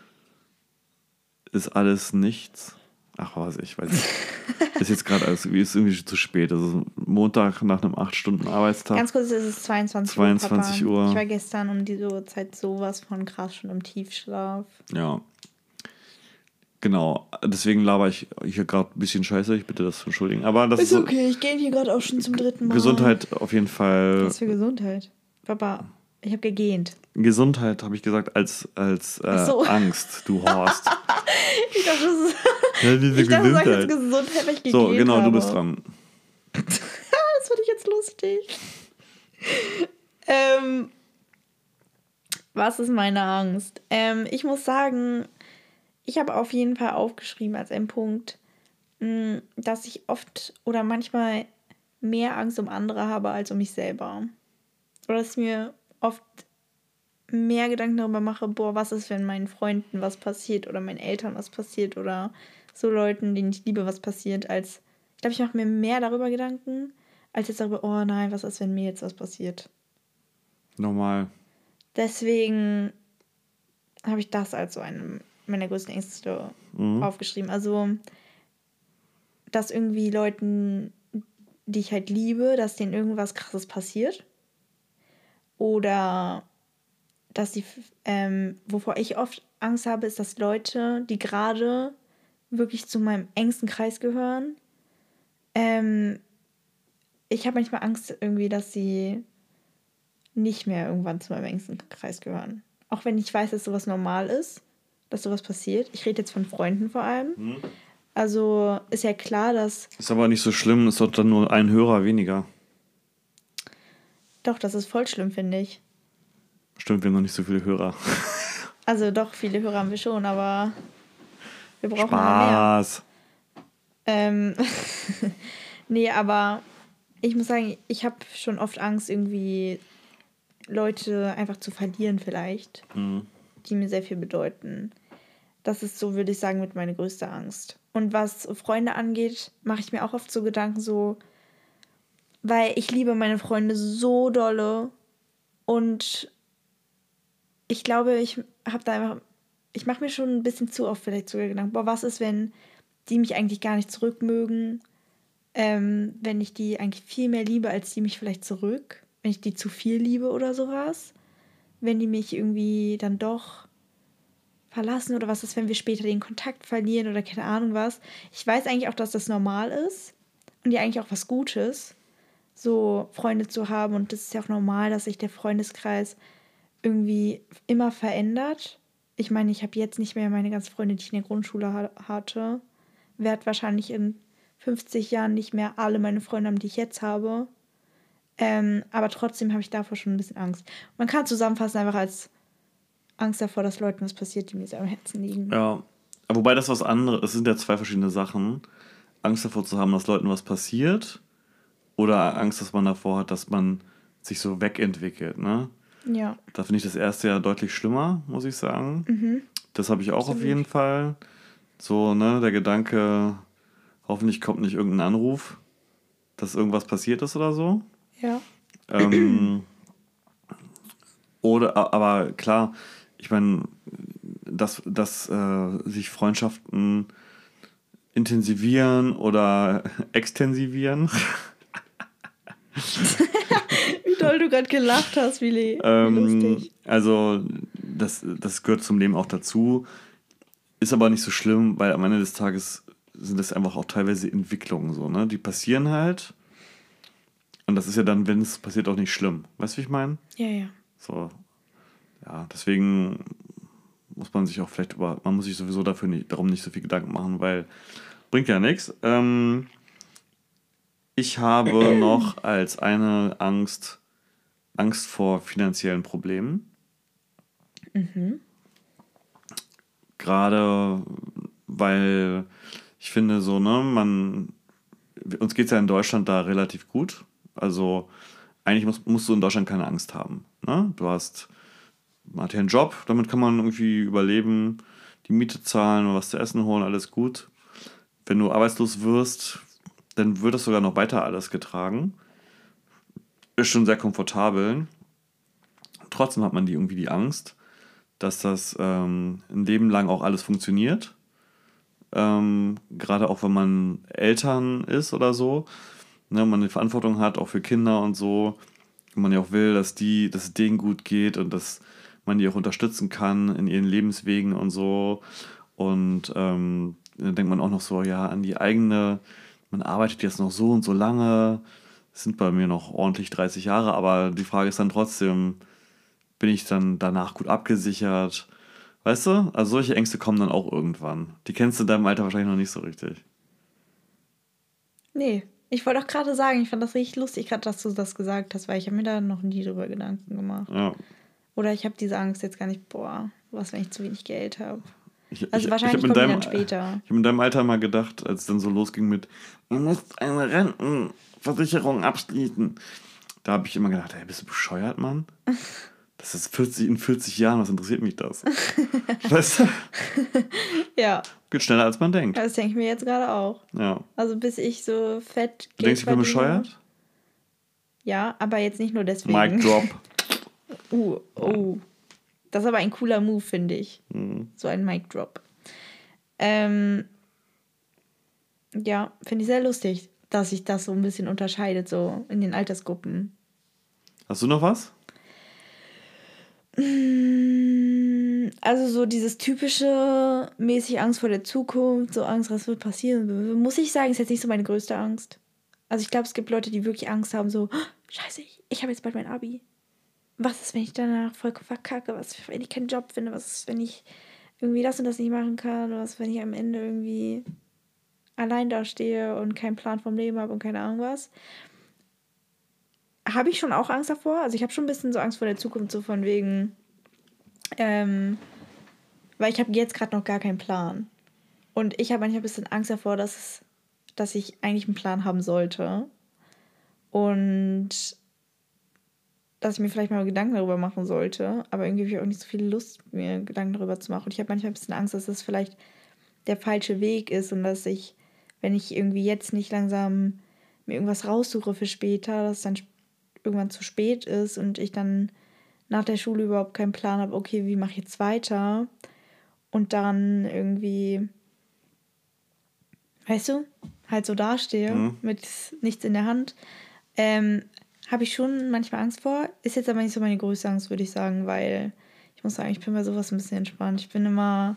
ist alles nichts. Ach, was ich weiß nicht. ist jetzt gerade alles ist irgendwie zu spät. Also Montag nach einem 8-Stunden-Arbeitstag. Ganz kurz, es ist 22, 22 Uhr. Uhr. Ich war gestern um diese Uhrzeit sowas von krass schon im Tiefschlaf. Ja. Genau. Deswegen laber ich hier gerade ein bisschen scheiße. Ich bitte das zu entschuldigen. Aber das Ist ist okay, ich gehe hier gerade auch schon zum dritten Mal. Gesundheit auf jeden Fall. Was für Gesundheit? Papa, ich habe gegähnt. Gesundheit habe ich gesagt als, als äh, so. Angst, du Horst. Ich dachte, das ist, ja, diese ich dachte, sagst jetzt Gesundheit. Gesundheit, weil ich So, genau, habe. du bist dran. das finde ich jetzt lustig. ähm, was ist meine Angst? Ähm, ich muss sagen, ich habe auf jeden Fall aufgeschrieben als ein Punkt, mh, dass ich oft oder manchmal mehr Angst um andere habe als um mich selber. Oder dass ich mir oft mehr Gedanken darüber mache, boah, was ist, wenn meinen Freunden was passiert oder meinen Eltern was passiert oder so Leuten, denen ich liebe, was passiert, als ich glaube, ich mache mir mehr darüber Gedanken, als jetzt darüber, oh nein, was ist, wenn mir jetzt was passiert. Normal. Deswegen habe ich das als so eine meiner größten Ängste aufgeschrieben. Also, dass irgendwie Leuten, die ich halt liebe, dass denen irgendwas krasses passiert. Oder dass sie, ähm, wovor ich oft Angst habe, ist, dass Leute, die gerade wirklich zu meinem engsten Kreis gehören, ähm, ich habe manchmal Angst irgendwie, dass sie nicht mehr irgendwann zu meinem engsten Kreis gehören. Auch wenn ich weiß, dass sowas normal ist, dass sowas passiert. Ich rede jetzt von Freunden vor allem. Also ist ja klar, dass. Ist aber nicht so schlimm, ist doch dann nur ein Hörer weniger. Doch, das ist voll schlimm, finde ich. Stimmt, wir haben noch nicht so viele Hörer. Also doch, viele Hörer haben wir schon, aber wir brauchen immer mehr. Spaß. Ähm, nee, aber ich muss sagen, ich habe schon oft Angst, irgendwie Leute einfach zu verlieren, vielleicht, die mir sehr viel bedeuten. Das ist so, würde ich sagen, mit meine größte Angst. Und was Freunde angeht, mache ich mir auch oft so Gedanken, so, weil ich liebe meine Freunde so dolle und ich glaube, ich habe da einfach, ich mache mir schon ein bisschen zu oft vielleicht sogar Gedanken, boah, was ist, wenn die mich eigentlich gar nicht zurückmögen, ähm, wenn ich die eigentlich viel mehr liebe, als die mich vielleicht zurück, wenn ich die zu viel liebe oder sowas, wenn die mich irgendwie dann doch verlassen oder was ist, wenn wir später den Kontakt verlieren oder keine Ahnung was. Ich weiß eigentlich auch, dass das normal ist und ja eigentlich auch was Gutes, so Freunde zu haben. Und das ist ja auch normal, dass sich der Freundeskreis irgendwie immer verändert. Ich meine, ich habe jetzt nicht mehr meine ganzen Freunde, die ich in der Grundschule ha hatte. Werde wahrscheinlich in 50 Jahren nicht mehr alle meine Freunde haben, die ich jetzt habe. Ähm, aber trotzdem habe ich davor schon ein bisschen Angst. Man kann zusammenfassen einfach als Angst davor, dass Leuten was passiert, die mir sehr am Herzen liegen. Ja. Wobei das was anderes, es sind ja zwei verschiedene Sachen. Angst davor zu haben, dass Leuten was passiert oder Angst, dass man davor hat, dass man sich so wegentwickelt, ne? Ja. Da finde ich das erste ja deutlich schlimmer, muss ich sagen. Mhm. Das habe ich auch auf Absolut. jeden Fall. So, ne, der Gedanke, hoffentlich kommt nicht irgendein Anruf, dass irgendwas passiert ist oder so. Ja. Ähm, oder, aber klar, ich meine, dass, dass äh, sich Freundschaften intensivieren oder extensivieren. Toll du gerade gelacht hast, Willi. Ähm, lustig. also, das, das gehört zum Leben auch dazu. Ist aber nicht so schlimm, weil am Ende des Tages sind das einfach auch teilweise Entwicklungen so, ne? Die passieren halt. Und das ist ja dann, wenn es passiert, auch nicht schlimm. Weißt du, wie ich meine? Ja, ja. So. Ja, deswegen muss man sich auch vielleicht über, man muss sich sowieso dafür nicht, darum nicht so viel Gedanken machen, weil bringt ja nichts. Ähm, ich habe noch als eine Angst Angst vor finanziellen Problemen. Gerade weil ich finde so, ne, man, uns geht es ja in Deutschland da relativ gut. Also eigentlich musst, musst du in Deutschland keine Angst haben. Ne? Du hast, man hat ja einen Job, damit kann man irgendwie überleben, die Miete zahlen was zu essen holen, alles gut. Wenn du arbeitslos wirst, dann wird es sogar noch weiter alles getragen. Ist schon sehr komfortabel. Trotzdem hat man die irgendwie die Angst, dass das ähm, ein Leben lang auch alles funktioniert. Ähm, Gerade auch wenn man Eltern ist oder so, ne, man eine Verantwortung hat, auch für Kinder und so. Und man ja auch will, dass die, dass es denen gut geht und dass man die auch unterstützen kann in ihren Lebenswegen und so. Und ähm, dann denkt man auch noch so, ja, an die eigene, man arbeitet jetzt noch so und so lange, sind bei mir noch ordentlich 30 Jahre, aber die Frage ist dann trotzdem, bin ich dann danach gut abgesichert? Weißt du? Also solche Ängste kommen dann auch irgendwann. Die kennst du in deinem Alter wahrscheinlich noch nicht so richtig. Nee, ich wollte auch gerade sagen, ich fand das richtig lustig, gerade dass du das gesagt hast, weil ich habe mir da noch nie drüber Gedanken gemacht. Ja. Oder ich habe diese Angst jetzt gar nicht, boah, was, wenn ich zu wenig Geld habe. Ich, Also ich, wahrscheinlich ich kommt deinem, dann später. Ich habe in deinem Alter mal gedacht, als es dann so losging mit, ihr müsst eine Rentenversicherung abschließen. Da habe ich immer gedacht, ey, bist du bescheuert, Mann? Das ist 40, in 40 Jahren, was interessiert mich das? weißt du? Ja, Geht schneller, als man denkt. das denke ich mir jetzt gerade auch. Ja. Also bis ich so fett. Du denkst, ich bin bescheuert? Ja, aber jetzt nicht nur deswegen. Mic drop. Uh, oh. Das ist aber ein cooler Move, finde ich. Mhm. So ein Mic Drop. Ähm, ja, finde ich sehr lustig, dass sich das so ein bisschen unterscheidet, so in den Altersgruppen. Hast du noch was? Mm, Also so dieses typische mäßig Angst vor der Zukunft, so Angst, was wird passieren, muss ich sagen, ist jetzt nicht so meine größte Angst. Also ich glaube, es gibt Leute, die wirklich Angst haben, so, "Oh, scheiße, ich, ich habe jetzt bald mein Abi. Was ist, wenn ich danach voll verkacke? Was, wenn ich keinen Job finde? Was ist, wenn ich irgendwie das und das nicht machen kann? Was, wenn ich am Ende irgendwie allein dastehe und keinen Plan vom Leben habe und keine Ahnung was? Habe ich schon auch Angst davor? Also ich habe schon ein bisschen so Angst vor der Zukunft, so von wegen, ähm, weil ich habe jetzt gerade noch gar keinen Plan. Und ich habe manchmal ein bisschen Angst davor, dass, dass ich eigentlich einen Plan haben sollte. Und dass ich mir vielleicht mal Gedanken darüber machen sollte. Aber irgendwie habe ich auch nicht so viel Lust, mir Gedanken darüber zu machen. Und ich habe manchmal ein bisschen Angst, dass das vielleicht der falsche Weg ist und dass ich, wenn ich irgendwie jetzt nicht langsam mir irgendwas raussuche für später, dass dann irgendwann zu spät ist und ich dann nach der Schule überhaupt keinen Plan habe, okay, wie mache ich jetzt weiter? Und dann irgendwie, weißt du, halt so dastehe Mhm. mit nichts in der Hand. Ähm, habe ich schon manchmal Angst vor. Ist jetzt aber nicht so meine größte Angst, würde ich sagen, weil ich muss sagen, ich bin bei sowas ein bisschen entspannt. Ich bin immer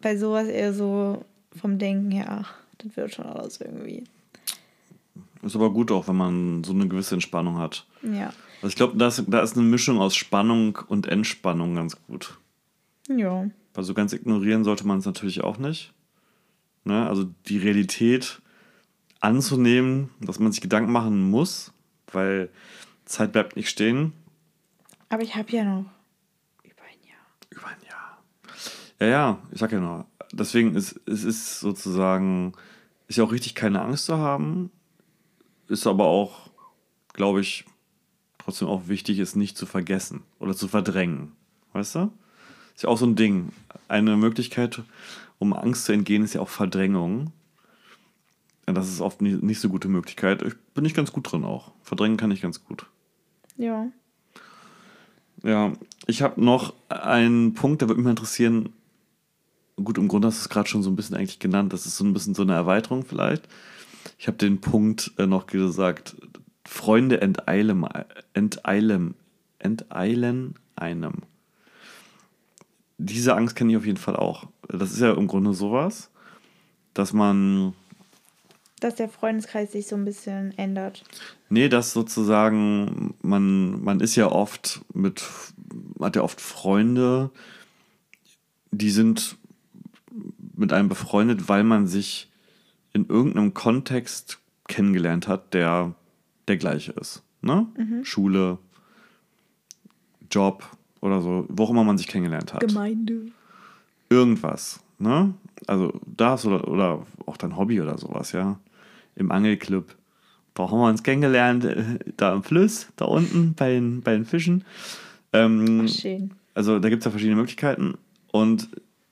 bei sowas eher so vom Denken her, ach, das wird schon alles irgendwie. Ist aber gut auch, wenn man so eine gewisse Entspannung hat. Ja. Also ich glaube, da ist, da ist eine Mischung aus Spannung und Entspannung ganz gut. Ja. Also ganz ignorieren sollte man es natürlich auch nicht. Ne? Also die Realität anzunehmen, dass man sich Gedanken machen muss, weil Zeit bleibt nicht stehen. Aber ich habe ja noch über ein Jahr. Über ein Jahr. Ja, ja, ich sag ja nur. Deswegen ist es ist sozusagen, ist ja auch richtig, keine Angst zu haben. Ist aber auch, glaube ich, trotzdem auch wichtig, es nicht zu vergessen oder zu verdrängen. Weißt du? Ist ja auch so ein Ding. Eine Möglichkeit, um Angst zu entgehen, ist ja auch Verdrängung. Ja, das ist oft nicht, nicht so gute Möglichkeit. Ich bin ich ganz gut drin auch. Verdrängen kann ich ganz gut. Ja. Ja, ich habe noch einen Punkt, der würde mich interessieren. Gut, im Grunde hast du es gerade schon so ein bisschen eigentlich genannt. Das ist so ein bisschen so eine Erweiterung vielleicht. Ich habe den Punkt äh, noch gesagt, Freunde enteilen, enteilen, enteilen einem. Diese Angst kenne ich auf jeden Fall auch. Das ist ja im Grunde sowas, dass man Dass der Freundeskreis sich so ein bisschen ändert. Nee, das sozusagen, man, man ist ja oft mit, hat ja oft Freunde, die sind mit einem befreundet, weil man sich in irgendeinem Kontext kennengelernt hat, der der gleiche ist. Ne? Schule, Job oder so, wo auch immer man sich kennengelernt hat Gemeinde. irgendwas, ne? Also das oder, oder auch dein Hobby oder sowas, ja. Im Angelclub. Da haben wir uns kennengelernt, äh, da im Fluss, da unten bei den, bei den Fischen. Ähm, Ach, schön. also da gibt es ja verschiedene Möglichkeiten. Und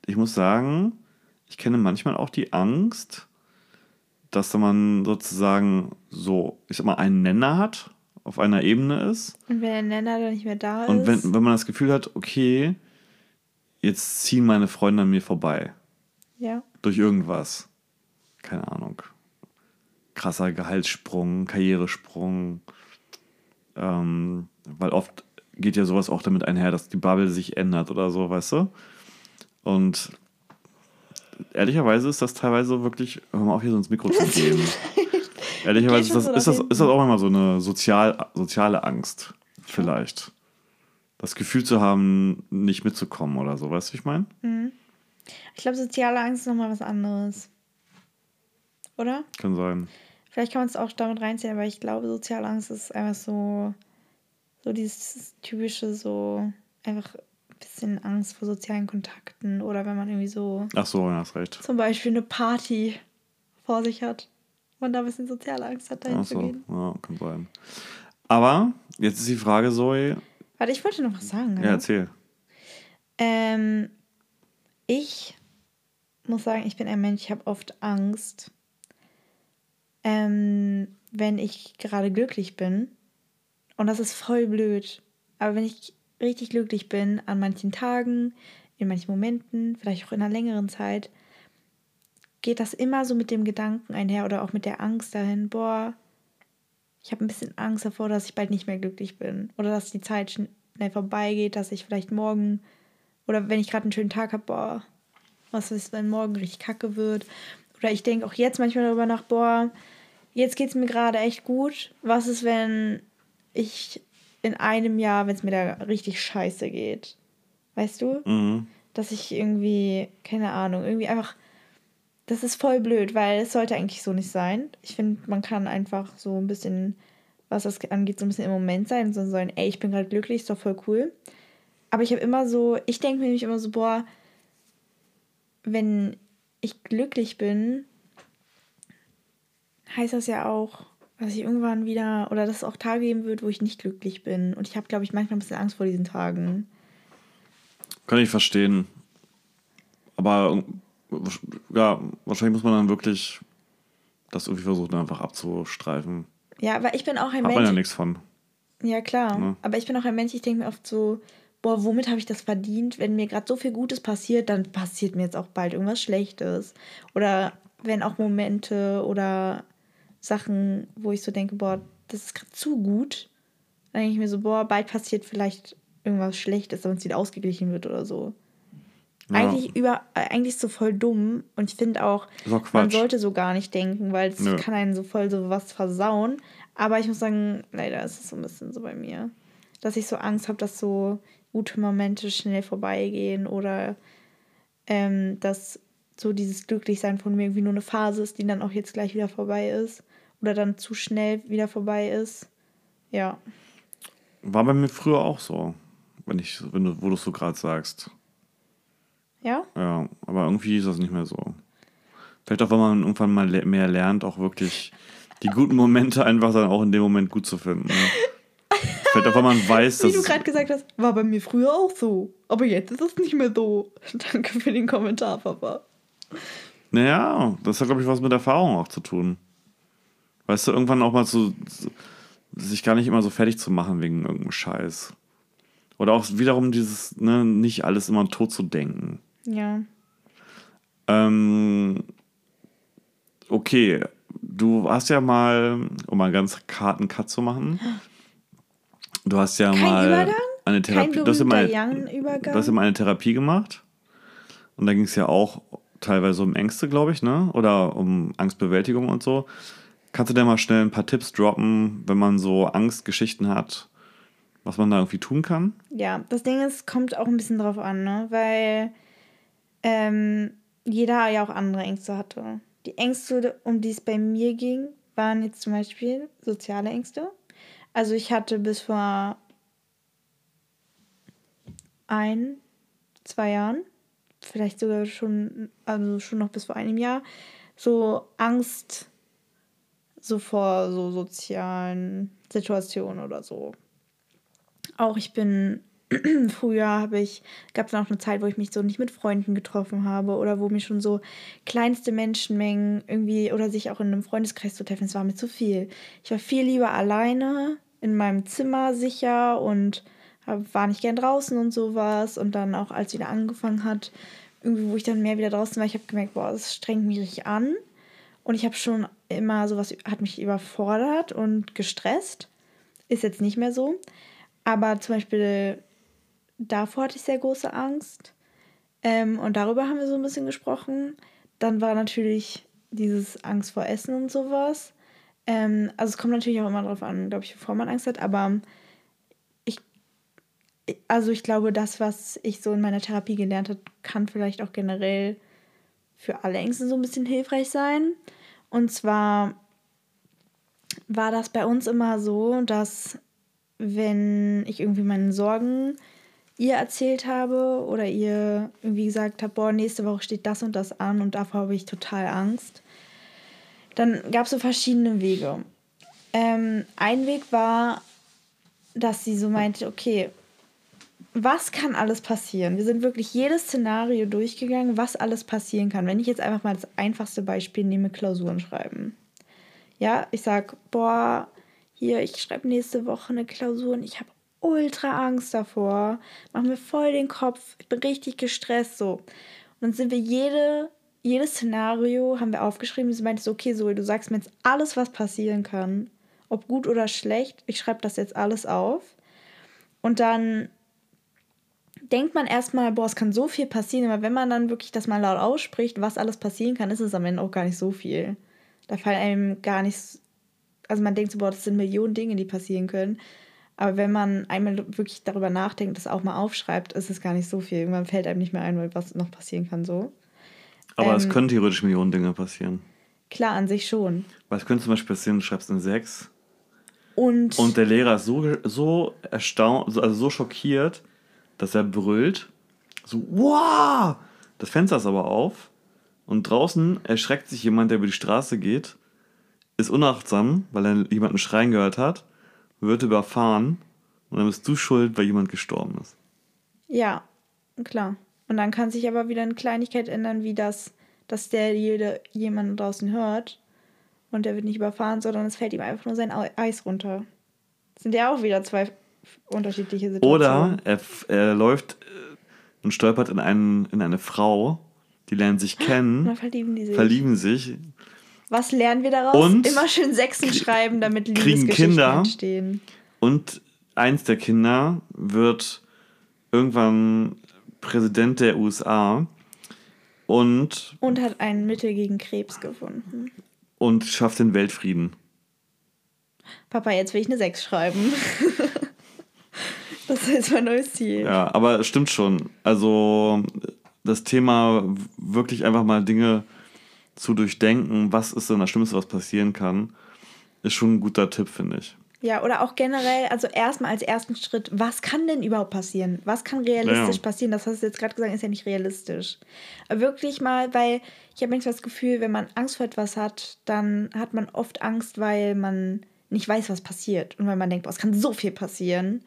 ich muss sagen, ich kenne manchmal auch die Angst, dass man sozusagen so, ich sag mal, einen Nenner hat, auf einer Ebene ist. Und wenn der Nenner dann nicht mehr da ist. Und wenn, wenn man das Gefühl hat, okay, jetzt ziehen meine Freunde an mir vorbei. Ja. Durch irgendwas. Keine Ahnung. Krasser Gehaltssprung, Karrieresprung. Ähm, weil oft geht ja sowas auch damit einher, dass die Bubble sich ändert oder so, weißt du? Und ehrlicherweise ist das teilweise wirklich, hör mal auf hier so ins Mikro zu gehen. ehrlicherweise ist das, ist, das, ist das auch immer so eine sozial, soziale Angst, vielleicht. Das Gefühl zu haben, nicht mitzukommen oder so, weißt du, ich meine? Mhm. Ich glaube, soziale Angst ist nochmal was anderes. Oder? Kann sein. Vielleicht kann man es auch damit reinziehen, aber ich glaube, soziale Angst ist einfach so, so dieses typische, so einfach ein bisschen Angst vor sozialen Kontakten oder wenn man irgendwie so. Ach so, ja, hast recht. Zum Beispiel eine Party vor sich hat und da ein bisschen soziale Angst hat, dahin Ach zu so, gehen. ja, kann sein. Aber jetzt ist die Frage, Zoe. Warte, ich wollte noch was sagen. Ja, erzähl. Ähm, ich muss sagen, ich bin ein Mensch, ich habe oft Angst, ähm, wenn ich gerade glücklich bin. Und das ist voll blöd. Aber wenn ich richtig glücklich bin, an manchen Tagen, in manchen Momenten, vielleicht auch in einer längeren Zeit, geht das immer so mit dem Gedanken einher oder auch mit der Angst dahin, boah, ich habe ein bisschen Angst davor, dass ich bald nicht mehr glücklich bin. Oder dass die Zeit schnell vorbeigeht, dass ich vielleicht morgen oder wenn ich gerade einen schönen Tag habe, boah, was ist, wenn morgen richtig kacke wird? Oder ich denke auch jetzt manchmal darüber nach, boah, jetzt geht es mir gerade echt gut. Was ist, wenn ich in einem Jahr, wenn es mir da richtig scheiße geht? Weißt du? Mhm. Dass ich irgendwie, keine Ahnung, irgendwie einfach. Das ist voll blöd, weil es sollte eigentlich so nicht sein. Ich finde, man kann einfach so ein bisschen, was das angeht, so ein bisschen im Moment sein. So sagen, ey, ich bin gerade glücklich, ist doch voll cool. Aber ich habe immer so, ich denke mir nämlich immer so, boah, wenn ich glücklich bin, heißt das ja auch, dass ich irgendwann wieder, oder dass es auch Tage geben wird, wo ich nicht glücklich bin. Und ich habe, glaube ich, manchmal ein bisschen Angst vor diesen Tagen. Kann ich verstehen. Aber ja, wahrscheinlich muss man dann wirklich das irgendwie versuchen, einfach abzustreifen. Ja, aber ich bin auch ein Hat Mensch. man ja nichts von. Ja, klar. Ne? Aber ich bin auch ein Mensch, ich denke mir oft so, boah, womit habe ich das verdient? Wenn mir gerade so viel Gutes passiert, dann passiert mir jetzt auch bald irgendwas Schlechtes. Oder wenn auch Momente oder Sachen, wo ich so denke, boah, das ist gerade zu gut, dann denke ich mir so, boah, bald passiert vielleicht irgendwas Schlechtes, damit es wieder ausgeglichen wird oder so. Ja. Eigentlich, über, äh, eigentlich so voll dumm und ich finde auch, auch man sollte so gar nicht denken, weil es kann einen so voll so was versauen. Aber ich muss sagen, leider ist es so ein bisschen so bei mir, dass ich so Angst habe, dass so gute Momente schnell vorbeigehen oder ähm, dass so dieses Glücklichsein von mir irgendwie nur eine Phase ist, die dann auch jetzt gleich wieder vorbei ist oder dann zu schnell wieder vorbei ist. Ja. War bei mir früher auch so, wenn ich, wenn du, wo du es so gerade sagst. Ja? Ja, aber irgendwie ist das nicht mehr so. Vielleicht auch, weil man irgendwann mal mehr lernt, auch wirklich die guten Momente einfach dann auch in dem Moment gut zu finden. Ne? Vielleicht auch, weil man weiß, Wie dass. du es- gerade gesagt hast, war bei mir früher auch so. Aber jetzt ist es nicht mehr so. Danke für den Kommentar, Papa. Naja, das hat, glaube ich, was mit Erfahrung auch zu tun. Weißt du, irgendwann auch mal so, so sich gar nicht immer so fertig zu machen wegen irgendeinem Scheiß. Oder auch wiederum dieses, ne, nicht alles immer tot zu denken. Ja. Ähm, okay, du hast ja mal, um mal ganz harten Cut zu machen, du hast ja Kein mal Übergang? eine Therapie, du hast ja mal, du hast ja mal eine Therapie gemacht und da ging es ja auch teilweise um Ängste, glaube ich, ne? Oder um Angstbewältigung und so. Kannst du dir mal schnell ein paar Tipps droppen, wenn man so Angstgeschichten hat, was man da irgendwie tun kann? Ja, das Ding ist, kommt auch ein bisschen drauf an, ne? Weil ähm, jeder ja auch andere Ängste hatte. Die Ängste, um die es bei mir ging, waren jetzt zum Beispiel soziale Ängste. Also ich hatte bis vor ein, zwei Jahren, vielleicht sogar schon, also schon noch bis vor einem Jahr, so Angst so vor so sozialen Situationen oder so. Auch ich bin früher habe ich, gab es noch eine Zeit, wo ich mich so nicht mit Freunden getroffen habe oder wo mir schon so kleinste Menschenmengen irgendwie oder sich auch in einem Freundeskreis zu treffen, es war mir zu viel. Ich war viel lieber alleine in meinem Zimmer sicher und war nicht gern draußen und sowas. Und dann auch, als wieder angefangen hat, irgendwie, wo ich dann mehr wieder draußen war, ich habe gemerkt, boah, das strengt mich richtig an. Und ich habe schon immer sowas, hat mich überfordert und gestresst. Ist jetzt nicht mehr so. Aber zum Beispiel davor hatte ich sehr große Angst. Ähm, und darüber haben wir so ein bisschen gesprochen. Dann war natürlich dieses Angst vor Essen und sowas. Ähm, also es kommt natürlich auch immer darauf an, glaube ich, bevor man Angst hat. Aber ich, also ich glaube, das, was ich so in meiner Therapie gelernt habe, kann vielleicht auch generell für alle Ängste so ein bisschen hilfreich sein. Und zwar war das bei uns immer so, dass wenn ich irgendwie meine Sorgen ihr erzählt habe oder ihr irgendwie gesagt habt, boah, nächste Woche steht das und das an und davor habe ich total Angst, dann gab es so verschiedene Wege. Ähm, ein Weg war, dass sie so meinte, okay, was kann alles passieren? Wir sind wirklich jedes Szenario durchgegangen, was alles passieren kann. Wenn ich jetzt einfach mal das einfachste Beispiel nehme, Klausuren schreiben. Ja, ich sag, boah, hier, ich schreibe nächste Woche eine Klausur und ich habe ultra Angst davor, mach mir voll den Kopf, ich bin richtig gestresst so. Und dann sind wir jede, jedes Szenario haben wir aufgeschrieben. Sie meinte so, okay, Zoe, du sagst mir jetzt alles, was passieren kann, ob gut oder schlecht. Ich schreibe das jetzt alles auf. Und dann denkt man erstmal, boah, es kann so viel passieren, aber wenn man dann wirklich das mal laut ausspricht, was alles passieren kann, ist es am Ende auch gar nicht so viel. Da fallen einem gar nicht, also man denkt so, boah, das sind Millionen Dinge, die passieren können. Aber wenn man einmal wirklich darüber nachdenkt, das auch mal aufschreibt, ist es gar nicht so viel. Irgendwann fällt einem nicht mehr ein, was noch passieren kann so. Aber ähm, es können theoretisch Millionen Dinge passieren. Klar, an sich schon. Was könnte zum Beispiel passieren, du schreibst eine 6 und, und der Lehrer ist so, so erstaunt, also so schockiert, dass er brüllt. So, wow! Das Fenster ist aber auf. Und draußen erschreckt sich jemand, der über die Straße geht, ist unachtsam, weil er jemanden schreien gehört hat, wird überfahren und dann bist du schuld, weil jemand gestorben ist. Ja, klar. Und dann kann sich aber wieder eine Kleinigkeit ändern, wie das, dass der jede, jemanden draußen hört und der wird nicht überfahren, sondern es fällt ihm einfach nur sein Eis runter. Das sind ja auch wieder zwei unterschiedliche Situationen. Oder er, er läuft äh, und stolpert in, einen, in eine Frau, die lernen sich kennen, dann verlieben, die sich. verlieben sich. Was lernen wir daraus? Und Immer schön Sechsen schreiben, damit Liebesgeschichten Kinder entstehen. Und eins der Kinder wird irgendwann Präsident der USA und. Und hat ein Mittel gegen Krebs gefunden. Und schafft den Weltfrieden. Papa, jetzt will ich eine Sechs schreiben. Das ist mein neues Ziel. Ja, aber es stimmt schon. Also das Thema wirklich einfach mal Dinge zu durchdenken, was ist denn das Schlimmste, was passieren kann, ist schon ein guter Tipp, finde ich. Ja, oder auch generell, also erstmal als ersten Schritt, was kann denn überhaupt passieren? Was kann realistisch ja. passieren? Das hast du jetzt gerade gesagt, ist ja nicht realistisch. Aber wirklich mal, weil ich habe manchmal das Gefühl, wenn man Angst vor etwas hat, dann hat man oft Angst, weil man nicht weiß, was passiert. Und weil man denkt, boah, es kann so viel passieren.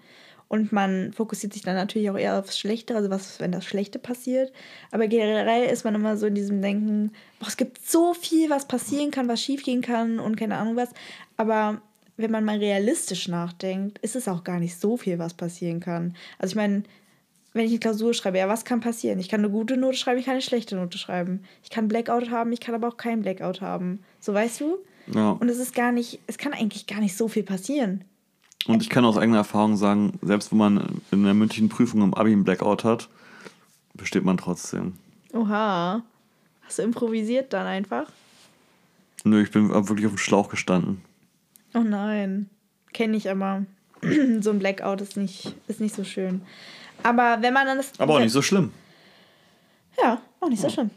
Und man fokussiert sich dann natürlich auch eher aufs Schlechte, also was, wenn das Schlechte passiert. Aber generell ist man immer so in diesem Denken, boah, es gibt so viel, was passieren kann, was schiefgehen kann und keine Ahnung was. Aber wenn man mal realistisch nachdenkt, ist es auch gar nicht so viel, was passieren kann. Also ich meine, wenn ich eine Klausur schreibe, ja, was kann passieren? Ich kann eine gute Note schreiben, ich kann eine schlechte Note schreiben. Ich kann Blackout haben, ich kann aber auch keinen Blackout haben. So weißt du? Ja. Und es ist gar nicht, es kann eigentlich gar nicht so viel passieren. Und ich kann aus eigener Erfahrung sagen, selbst wenn man in der mündlichen Prüfung im Abi einen Blackout hat, besteht man trotzdem. Oha. Hast du improvisiert dann einfach? Nö, ich bin wirklich auf dem Schlauch gestanden. Oh nein. Kenne ich aber. so ein Blackout ist nicht, ist nicht so schön. Aber wenn man dann das. Aber auch nicht so schlimm. Ja, auch nicht so schlimm.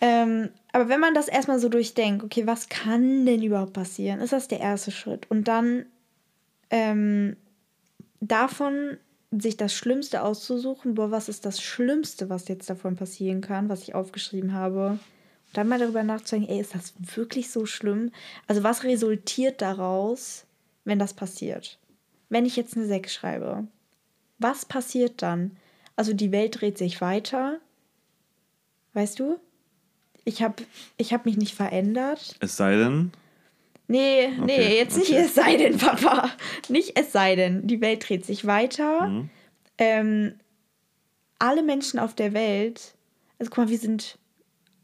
Ähm, aber wenn man das erstmal so durchdenkt, okay, was kann denn überhaupt passieren, ist das der erste Schritt. Und dann ähm, davon sich das Schlimmste auszusuchen, boah, was ist das Schlimmste, was jetzt davon passieren kann, was ich aufgeschrieben habe. Und dann mal darüber nachzudenken, ey, ist das wirklich so schlimm? Also was resultiert daraus, wenn das passiert? Wenn ich jetzt eine 6 schreibe, was passiert dann? Also die Welt dreht sich weiter. Weißt du? Ich habe ich hab mich nicht verändert. Es sei denn. Nee, okay, nee, jetzt okay. nicht es sei denn, Papa. Nicht es sei denn. Die Welt dreht sich weiter. Mhm. Ähm, alle Menschen auf der Welt, also guck mal, wir sind,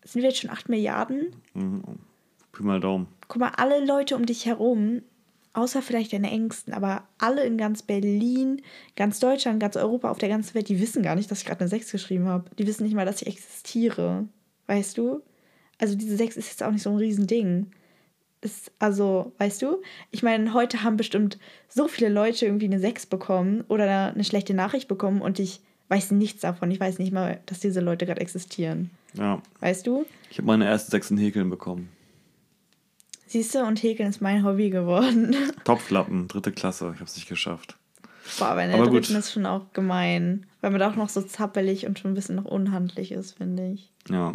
sind wir jetzt schon 8 Milliarden? Mhm. Pi mal Daumen. Guck mal, alle Leute um dich herum, außer vielleicht deine Ängsten, aber alle in ganz Berlin, ganz Deutschland, ganz Europa, auf der ganzen Welt, die wissen gar nicht, dass ich gerade eine 6 geschrieben habe. Die wissen nicht mal, dass ich existiere. Weißt du? Also diese 6 ist jetzt auch nicht so ein Riesending. Ist, also, weißt du? Ich meine, heute haben bestimmt so viele Leute irgendwie eine 6 bekommen oder eine schlechte Nachricht bekommen und ich weiß nichts davon. Ich weiß nicht mal, dass diese Leute gerade existieren. Ja. Weißt du? Ich habe meine ersten 6 in Häkeln bekommen. Siehst du, und Häkeln ist mein Hobby geworden. Topflappen, dritte Klasse. Ich habe es nicht geschafft. Boah, aber in der aber dritten gut. ist schon auch gemein. Weil man da auch noch so zappelig und schon ein bisschen noch unhandlich ist, finde ich. Ja.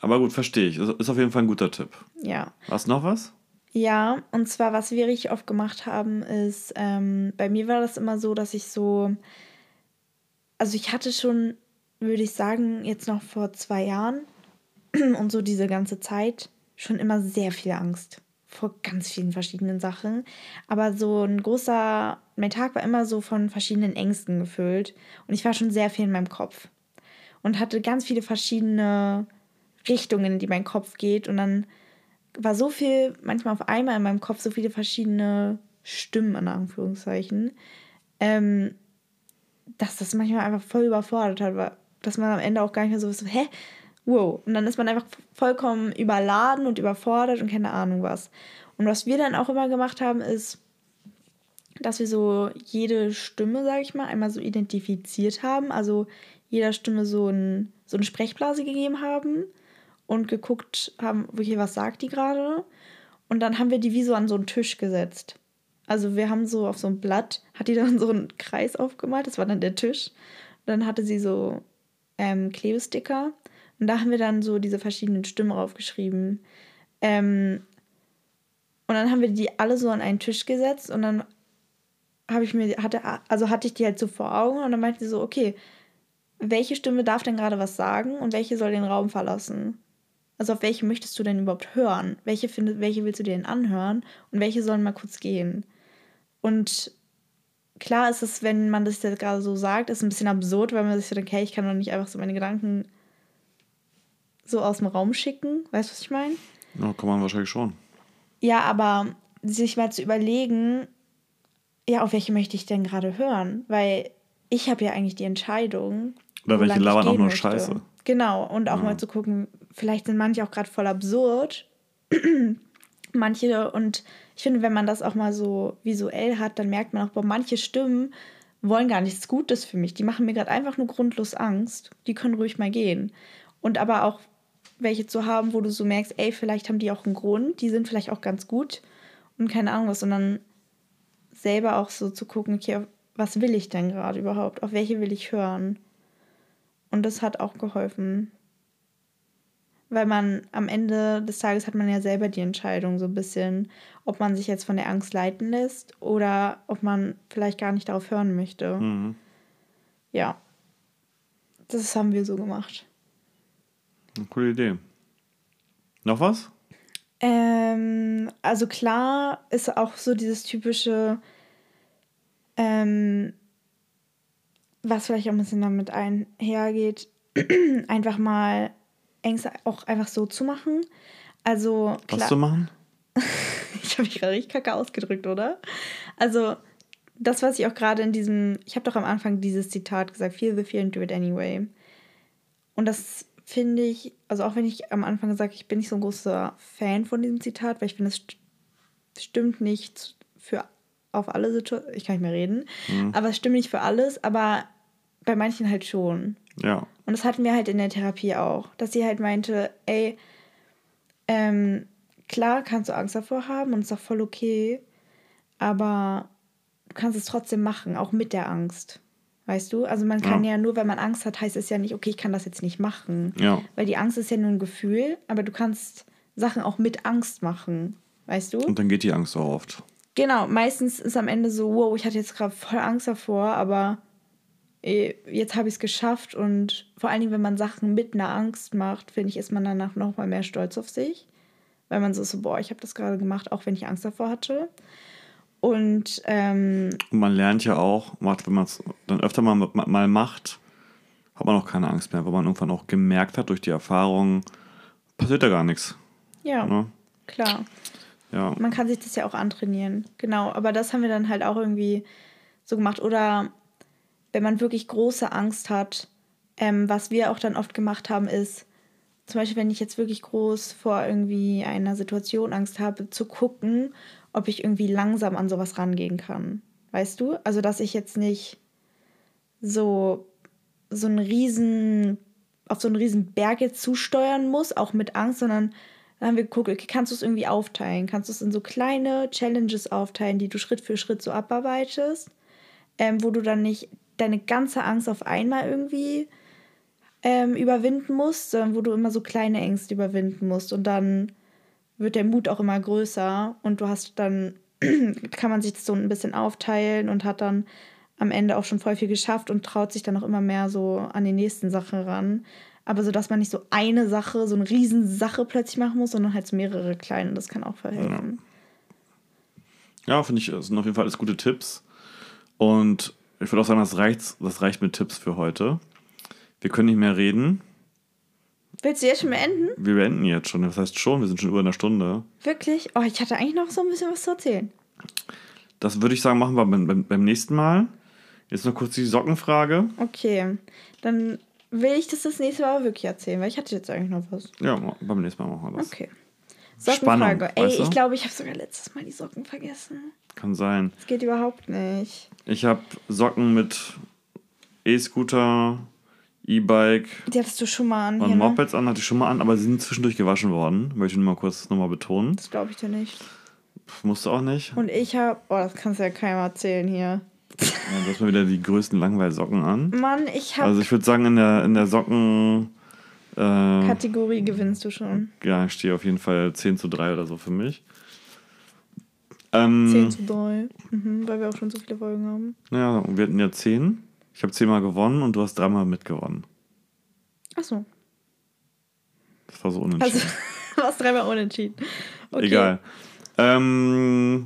Aber gut, verstehe ich. Ist auf jeden Fall ein guter Tipp. Ja. Hast noch was? Ja, und zwar, was wir richtig oft gemacht haben, ist, ähm, bei mir war das immer so, dass ich so, also ich hatte schon, würde ich sagen, jetzt noch vor zwei Jahren und so diese ganze Zeit schon immer sehr viel Angst vor ganz vielen verschiedenen Sachen. Aber so ein großer, mein Tag war immer so von verschiedenen Ängsten gefüllt und ich war schon sehr viel in meinem Kopf und hatte ganz viele verschiedene Richtungen, in die mein Kopf geht. Und dann war so viel, manchmal auf einmal in meinem Kopf, so viele verschiedene Stimmen, in Anführungszeichen, ähm, dass das manchmal einfach voll überfordert hat, dass man am Ende auch gar nicht mehr so wusste, hä? Wow. Und dann ist man einfach vollkommen überladen und überfordert und keine Ahnung was. Und was wir dann auch immer gemacht haben, ist, dass wir so jede Stimme, sage ich mal, einmal so identifiziert haben. Also jeder Stimme so, ein, so eine Sprechblase gegeben haben und geguckt haben, okay, was sagt die gerade? Und dann haben wir die wie so an so einen Tisch gesetzt. Also wir haben so auf so ein Blatt, hat die dann so einen Kreis aufgemalt, das war dann der Tisch. Und dann hatte sie so ähm, Klebesticker und da haben wir dann so diese verschiedenen Stimmen draufgeschrieben. Ähm, und dann haben wir die alle so an einen Tisch gesetzt und dann habe ich mir, hatte, also hatte ich die halt so vor Augen und dann meinte sie so, okay, welche Stimme darf denn gerade was sagen und welche soll den Raum verlassen? Also auf welche möchtest du denn überhaupt hören? Welche, find, welche willst du dir denn anhören? Und welche sollen mal kurz gehen? Und klar ist es, wenn man das jetzt gerade so sagt, ist ein bisschen absurd, weil man sich so denkt, okay, ich kann doch nicht einfach so meine Gedanken so aus dem Raum schicken. Weißt du, was ich meine? Ja, kann man wahrscheinlich schon. Ja, aber sich mal zu überlegen, ja, auf welche möchte ich denn gerade hören? Weil ich habe ja eigentlich die Entscheidung. Oder welche labern auch nur Scheiße. Genau, und auch ja. mal zu gucken, vielleicht sind manche auch gerade voll absurd. manche, und ich finde, wenn man das auch mal so visuell hat, dann merkt man auch, boah, manche Stimmen wollen gar nichts Gutes für mich. Die machen mir gerade einfach nur grundlos Angst. Die können ruhig mal gehen. Und aber auch welche zu haben, wo du so merkst, ey, vielleicht haben die auch einen Grund, die sind vielleicht auch ganz gut und keine Ahnung was, sondern selber auch so zu gucken, okay, was will ich denn gerade überhaupt? Auf welche will ich hören? Und das hat auch geholfen. Weil man am Ende des Tages hat man ja selber die Entscheidung, so ein bisschen, ob man sich jetzt von der Angst leiten lässt oder ob man vielleicht gar nicht darauf hören möchte. Mhm. Ja. Das haben wir so gemacht. Eine coole Idee. Noch was? Ähm, also klar ist auch so dieses typische, ähm, was vielleicht auch ein bisschen damit einhergeht, einfach mal Ängste auch einfach so zu machen. Also klar, Was zu machen? ich habe mich gerade richtig kacke ausgedrückt, oder? Also das, was ich auch gerade in diesem, ich habe doch am Anfang dieses Zitat gesagt, feel the fear and do it anyway. Und das finde ich, also auch wenn ich am Anfang sage, ich bin nicht so ein großer Fan von diesem Zitat, weil ich finde, es st stimmt nicht für auf alle Situationen, ich kann nicht mehr reden, mhm. aber es stimmt nicht für alles, aber bei manchen halt schon. Ja. Und das hatten wir halt in der Therapie auch, dass sie halt meinte, ey, ähm, klar kannst du Angst davor haben und ist auch voll okay, aber du kannst es trotzdem machen, auch mit der Angst. Weißt du? Also man kann ja. ja nur, wenn man Angst hat, heißt es ja nicht, okay, ich kann das jetzt nicht machen. Ja. Weil die Angst ist ja nur ein Gefühl, aber du kannst Sachen auch mit Angst machen. Weißt du? Und dann geht die Angst auch oft. Genau, meistens ist am Ende so, wow, ich hatte jetzt gerade voll Angst davor, aber jetzt habe ich es geschafft und vor allen Dingen, wenn man Sachen mit einer Angst macht, finde ich, ist man danach noch mal mehr stolz auf sich, weil man so ist, so, boah, ich habe das gerade gemacht, auch wenn ich Angst davor hatte. Und ähm, Und man lernt ja auch, macht, wenn man es dann öfter mal, mal macht, hat man auch keine Angst mehr, weil man irgendwann auch gemerkt hat durch die Erfahrung, passiert da gar nichts. ja, Ne? klar. Ja. Man kann sich das ja auch antrainieren. Genau, aber das haben wir dann halt auch irgendwie so gemacht. Oder wenn man wirklich große Angst hat, ähm, was wir auch dann oft gemacht haben, ist, zum Beispiel, wenn ich jetzt wirklich groß vor irgendwie einer Situation Angst habe, zu gucken, ob ich irgendwie langsam an sowas rangehen kann. Weißt du? Also, dass ich jetzt nicht so, so einen riesen, auf so einen riesen Berg jetzt zusteuern muss, auch mit Angst, sondern dann haben wir geguckt, okay, kannst du es irgendwie aufteilen? Kannst du es in so kleine Challenges aufteilen, die du Schritt für Schritt so abarbeitest, ähm, wo du dann nicht deine ganze Angst auf einmal irgendwie ähm, überwinden musst, sondern wo du immer so kleine Ängste überwinden musst und dann wird der Mut auch immer größer und du hast dann, kann man sich das so ein bisschen aufteilen und hat dann am Ende auch schon voll viel geschafft und traut sich dann auch immer mehr so an die nächsten Sachen ran. Aber so, dass man nicht so eine Sache, so eine Riesensache plötzlich machen muss, sondern halt so mehrere kleine. Das kann auch verhelfen. Ja, finde ich, sind auf jeden Fall alles gute Tipps. Und ich würde auch sagen, das reicht, das reicht mit Tipps für heute. Wir können nicht mehr reden. Willst du jetzt schon beenden? Wir beenden jetzt schon. Das heißt schon, wir sind schon über eine Stunde. Wirklich? Oh, ich hatte eigentlich noch so ein bisschen was zu erzählen. Das würde ich sagen, machen wir beim, beim, nächsten Mal. Jetzt noch kurz die Sockenfrage. Okay, dann will ich das das nächste Mal wirklich erzählen, weil ich hatte jetzt eigentlich noch was. Ja, beim nächsten Mal machen wir das. Okay. Spannung, Sockenfrage. Ey, weißt du? ich glaube, ich habe sogar letztes Mal die Socken vergessen. Kann sein. Das geht überhaupt nicht. Ich habe Socken mit E-Scooter, E-Bike Die hattest du schon mal an. und Hier, ne? Mopeds an, hatte ich schon mal an, aber sie sind zwischendurch gewaschen worden. Möchte ich nur mal kurz nochmal betonen. Das glaube ich dir nicht. Musste auch nicht. Und ich habe, oh, das kannst du ja keinem erzählen hier. Ja, du hast mal wieder die größten Langweilsocken an. Mann, ich habe Also ich würde sagen, in der, in der Socken äh, Kategorie gewinnst du schon. ja, ich stehe auf jeden Fall 10 zu 3 oder so für mich. Ähm, 10 zu 3. Mhm, weil wir auch schon so viele Folgen haben. Ja, und wir hatten ja 10. Ich habe 10 Mal gewonnen und du hast dreimal mitgewonnen. Achso. Das war so unentschieden. Also, du warst dreimal unentschieden. Okay. Egal. Ähm,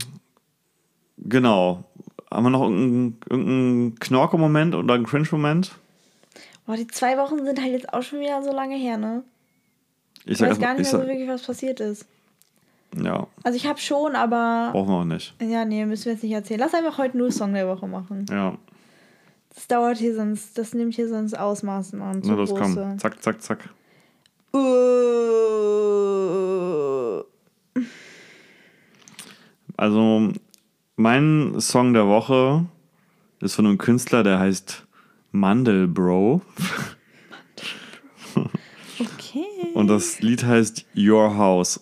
genau. Haben wir noch irgendeinen irgendein Knorke-Moment oder einen Cringe-Moment? Boah, die zwei Wochen sind halt jetzt auch schon wieder so lange her, ne? Ich Ich weiß gar nicht ich mehr so wirklich, was passiert ist. Ja, Also ich habe schon, aber. brauchen wir auch nicht. Ja, nee, müssen wir jetzt nicht erzählen. Lass einfach heute nur Song der Woche machen. Ja, Das dauert hier sonst, das nimmt hier sonst Ausmaßen an. Na los, große. komm. Zack, zack, zack. Uh, Also, mein Song der Woche ist von einem Künstler, der heißt Mandelbro. okay. Und das Lied heißt Your House.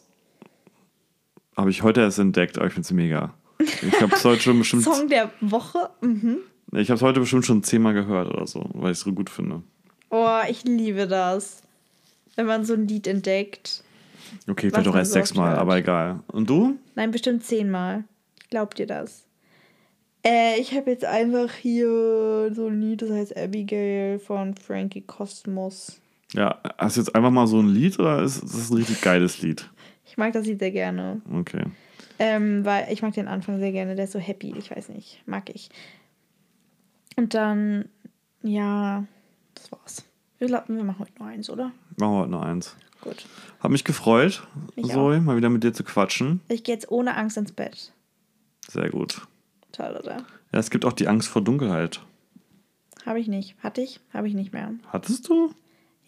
Habe ich heute erst entdeckt, aber ich finde es mega. Ich habe es heute schon bestimmt. Song der Woche. Mhm. Ich habe es heute bestimmt schon zehnmal gehört oder so, weil ich es so gut finde. Oh, ich liebe das. Wenn man so ein Lied entdeckt. Okay, vielleicht auch erst so sechsmal, aber egal. Und du? Nein, bestimmt zehnmal. Ich glaub dir das. Äh, ich habe jetzt einfach hier so ein Lied, das heißt Abigail von Frankie Cosmos. Ja, hast du jetzt einfach mal so ein Lied oder ist das ein richtig geiles Lied? Ich mag das Lied sehr gerne. Okay. Ähm, weil ich mag den Anfang sehr gerne. Der ist so happy. Ich weiß nicht. Mag ich. Und dann, ja, das war's. Wir, la- wir machen heute nur eins, oder? Machen wir heute noch eins. Gut. Hab mich gefreut, Ich Zoe, mal wieder mit dir zu quatschen. Ich gehe jetzt ohne Angst ins Bett. Sehr gut. Toll, oder? Ja, es gibt auch die Angst vor Dunkelheit. Habe ich nicht. Hatte ich? Habe ich nicht mehr. Hattest du?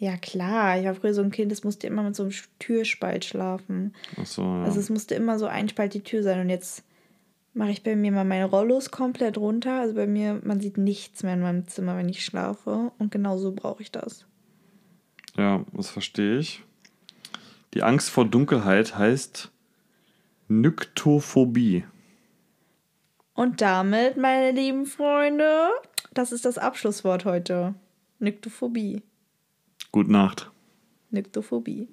Ja, klar. Ich war früher so ein Kind, das musste immer mit so einem Türspalt schlafen. Achso, ja. Also es musste immer so ein Spalt die Tür sein. Und jetzt mache ich bei mir mal meine Rollos komplett runter. Also bei mir, man sieht nichts mehr in meinem Zimmer, wenn ich schlafe. Und genau so brauche ich das. ja, das verstehe ich. Die Angst vor Dunkelheit heißt Nyktophobie. Und damit, meine lieben Freunde, das ist das Abschlusswort heute. Nyktophobie. Gute Nacht. Nyktophobie.